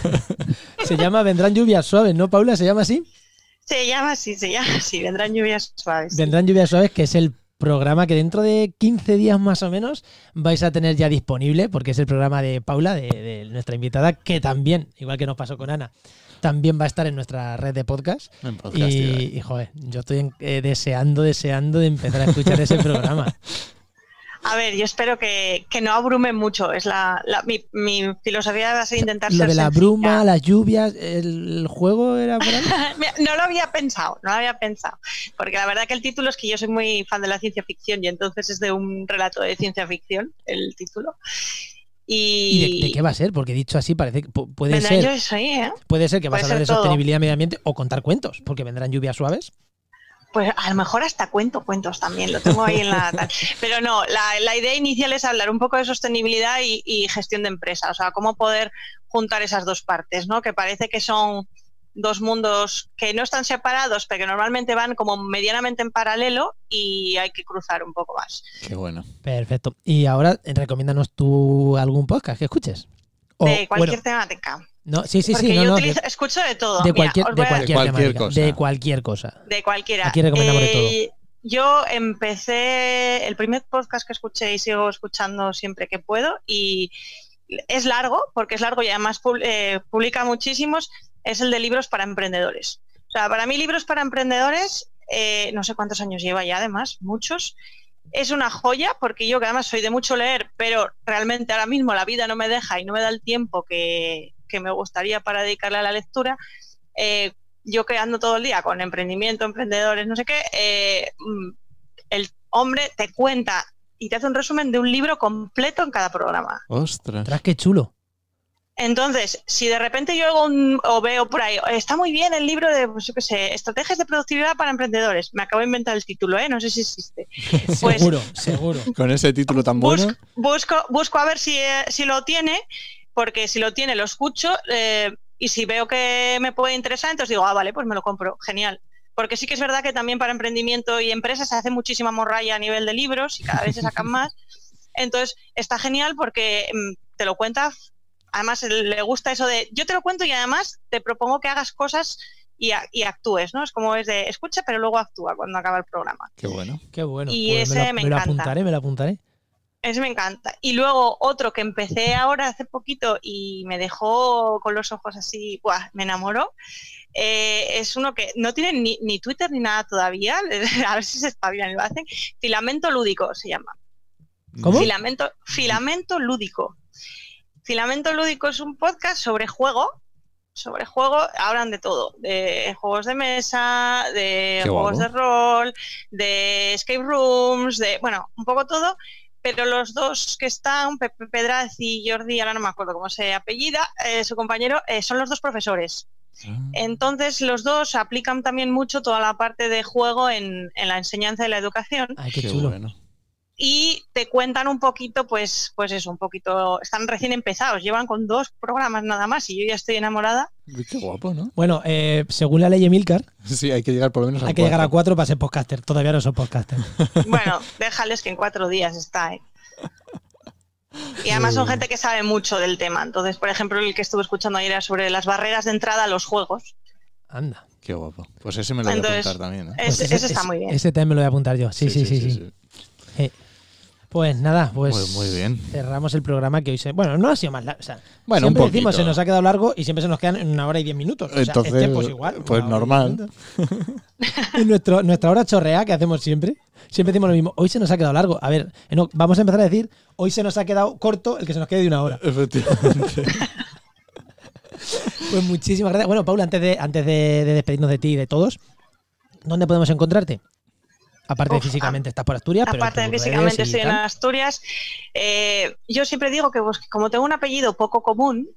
se llama Vendrán lluvias suaves, ¿no, Paula? ¿Se llama así? Se llama así, se llama así, vendrán lluvias suaves. Vendrán lluvias suaves, que es el programa que dentro de 15 días más o menos vais a tener ya disponible, porque es el programa de Paula, de, de nuestra invitada, que también, igual que nos pasó con Ana, también va a estar en nuestra red de podcast. En podcast, tío, eh. Y, y, joder, yo estoy eh, deseando, deseando de empezar a escuchar ese programa. A ver, yo espero que, que no abrume mucho. Es la, la- mi, mi filosofía va a ser intentar Lo ser de la sencilla. bruma, las lluvias, el, el juego era por ahí. No lo había pensado, no lo había pensado. Porque la verdad que el título es que yo soy muy fan de la ciencia ficción y entonces es de un relato de ciencia ficción el título. ¿Y Y, de, de qué va a ser? Porque dicho así parece que pu- puede vendrán ser, lluvias ahí, ¿eh? puede ser que vas a hablar de todo. sostenibilidad medio ambiente o contar cuentos, porque vendrán lluvias suaves. Pues a lo mejor hasta cuento cuentos también, lo tengo ahí en la... tal. Pero no, la, la idea inicial es hablar un poco de sostenibilidad y, y gestión de empresa, o sea, cómo poder juntar esas dos partes, ¿no? Que parece que son dos mundos que no están separados, pero que normalmente van como medianamente en paralelo y hay que cruzar un poco más. Qué bueno. Perfecto. Y ahora, eh, recomiéndanos tú algún podcast que escuches. O, de cualquier bueno, temática. No, sí, sí, Porque sí, no, yo no, utilizo- de, escucho de todo. de Mira, cualquier, de cualquier, cualquier temática, cosa. de cualquier cosa. De cualquiera. Aquí recomendamos de Eh, Yo empecé el primer podcast que escuché y sigo escuchando siempre que puedo y es largo, porque es largo y además eh, publica muchísimos, es el de libros para emprendedores. O sea, para mí libros para emprendedores, eh, no sé cuántos años lleva ya además, muchos. Es una joya porque yo que además soy de mucho leer, pero realmente ahora mismo la vida no me deja y no me da el tiempo que, que me gustaría para dedicarle a la lectura. Eh, yo que ando todo el día con emprendimiento, emprendedores, no sé qué, eh, mm, el hombre te cuenta y te hace un resumen de un libro completo en cada programa. Ostras. Ostras, qué chulo. Entonces, si de repente yo oigo un- o veo por ahí, está muy bien el libro de, pues yo qué sé, estrategias de productividad para emprendedores. Me acabo de inventar el título, ¿eh? No sé si existe. Pues- seguro, seguro. Con ese título tan bueno. Bus- busco, busco a ver si, eh, si lo tiene, porque si lo tiene lo escucho eh, y si veo que me puede interesar, entonces digo, ah, vale, pues me lo compro, genial. Porque sí que es verdad que también para emprendimiento y empresas se hace muchísima morralla a nivel de libros y cada vez se sacan más. Entonces está genial porque mm, te lo cuenta, además le gusta eso de, yo te lo cuento y además te propongo que hagas cosas y, a- y actúes, ¿no? Es como es de, escucha, pero luego actúa cuando acaba el programa. Qué bueno. Qué bueno. Y Pues ese lo, me lo encanta. apuntaré, me lo apuntaré. Ese me encanta. Y luego otro que empecé ahora hace poquito y me dejó con los ojos así, ¡buah! me enamoró. eh, es uno que no tiene ni, ni Twitter ni nada todavía. A ver si se espabilan y lo hacen. Filamento lúdico se llama. ¿Cómo? Filamento, filamento lúdico. Filamento lúdico es un podcast sobre juego. Sobre juego, hablan de todo, de juegos de mesa, de Qué juegos guapo. de rol, de escape rooms, de, bueno, un poco todo, pero los dos que están, Pepe Pedraz y Jordi, ahora no me acuerdo cómo se apellida, eh, su compañero, eh, son los dos profesores. Entonces los dos aplican también mucho toda la parte de juego en, en la enseñanza y la educación. Ay, qué, qué chulo. bueno. Y te cuentan un poquito, pues, pues eso, un poquito, están recién empezados, llevan con dos programas nada más y yo ya estoy enamorada. Uy, qué guapo, ¿no? Bueno, eh, según la ley Emilcar, Sí, hay que llegar por lo menos a hay que llegar a cuatro para ser podcaster. Todavía no son podcaster. Bueno, déjales que en cuatro días está, ¿eh? Y además son gente que sabe mucho del tema. Entonces, por ejemplo, el que estuve escuchando ayer era sobre las barreras de entrada a los juegos. Anda. Qué guapo. Pues ese me lo voy a Entonces, apuntar también, ¿eh? Ese, Pues ese está muy bien. Ese también me lo voy a apuntar yo. Sí, sí, sí. sí, Pues nada, pues Muy- muy bien. cerramos el programa que hoy se. Bueno, no ha sido más largo. O sea, Bueno, un siempre decimos poquito. se nos ha quedado largo y siempre se nos quedan una hora y diez minutos. O sea, Entonces, este, pues igual. pues normal. Y nuestro, nuestra hora chorrea que hacemos siempre. Siempre decimos lo mismo. Hoy se nos ha quedado largo. A ver, vamos a empezar a decir. Hoy se nos ha quedado corto el que se nos quede de una hora. Efectivamente. Pues muchísimas gracias. Bueno, Paula, antes de, antes de, de despedirnos de ti y de todos, ¿dónde podemos encontrarte? Aparte de físicamente estás por Asturias, pero Aparte de físicamente estoy en. Asturias, eh, yo siempre digo que pues, como tengo un apellido poco común,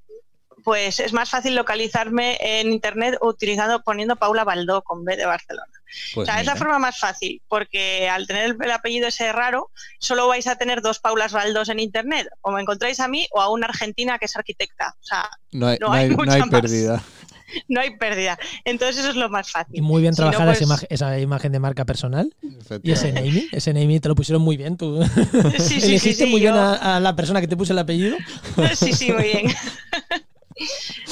pues es más fácil localizarme en internet utilizando poniendo Paula Baldó con B de Barcelona. Pues o sea, es la forma más fácil, porque al tener el, el apellido ese raro, solo vais a tener dos Paulas Baldós en internet. O me encontráis a mí o a una argentina que es arquitecta. O sea, No hay, no no hay hay, no mucha hay más. pérdida. No hay pérdida. Entonces eso es lo más fácil. Y muy bien Si no, trabajada esa, pues- imagen, esa imagen de marca personal. Y ese naming, ese naming te lo pusieron muy bien. Tú Sí, sí, elegiste sí, muy bien yo- a, a la persona que te puso el apellido. Sí, sí, muy bien.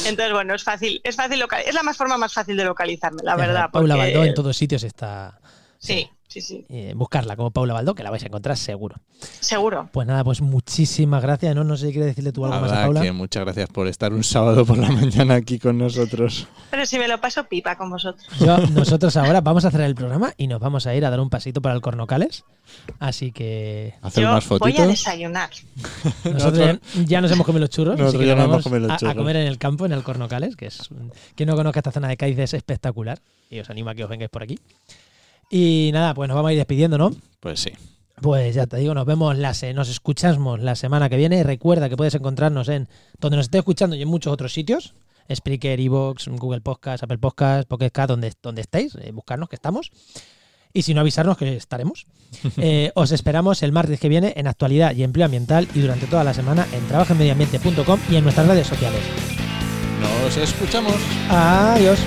Entonces, bueno, es fácil, es fácil local, es la más forma más fácil de localizarme, la verdad. Paula porque- Baldó en todos sitios está. Sí, sí, sí, Eh, buscarla como Paula Baldó, que la vais a encontrar seguro. seguro. Pues nada, pues muchísimas gracias. No, no sé si quieres decirle tú algo más a Paula. que muchas gracias por estar un sábado por la mañana aquí con nosotros. Pero si me lo paso pipa con vosotros. Yo- nosotros ahora vamos a cerrar el programa y nos vamos a ir a dar un pasito para el Cornocales. Así que Hacer Yo más voy a fotitos. desayunar. nosotros ya, ya nos hemos comido los churros. así Nosotros que ya nos vamos comido los a- a, churros. comer en el campo, en el Cornocales, que es un- quien no conozca esta zona de Cádiz es espectacular. Y os animo a que os vengáis por aquí. Y nada, pues nos vamos a ir despidiendo, ¿no? Pues sí. Pues ya te digo, nos vemos, la se- nos escuchamos la semana que viene. Recuerda que puedes encontrarnos en donde nos estés escuchando y en muchos otros sitios. Spreaker, Evox, Google Podcast, Apple Podcast, Pocket Cast, donde, donde estéis, eh, buscarnos que estamos. Y si no, avisarnos que estaremos. Eh, os esperamos el martes que viene en Actualidad y Empleo Ambiental y durante toda la semana en trabajoenmedioambiente.com y en nuestras redes sociales. Nos escuchamos. Adiós.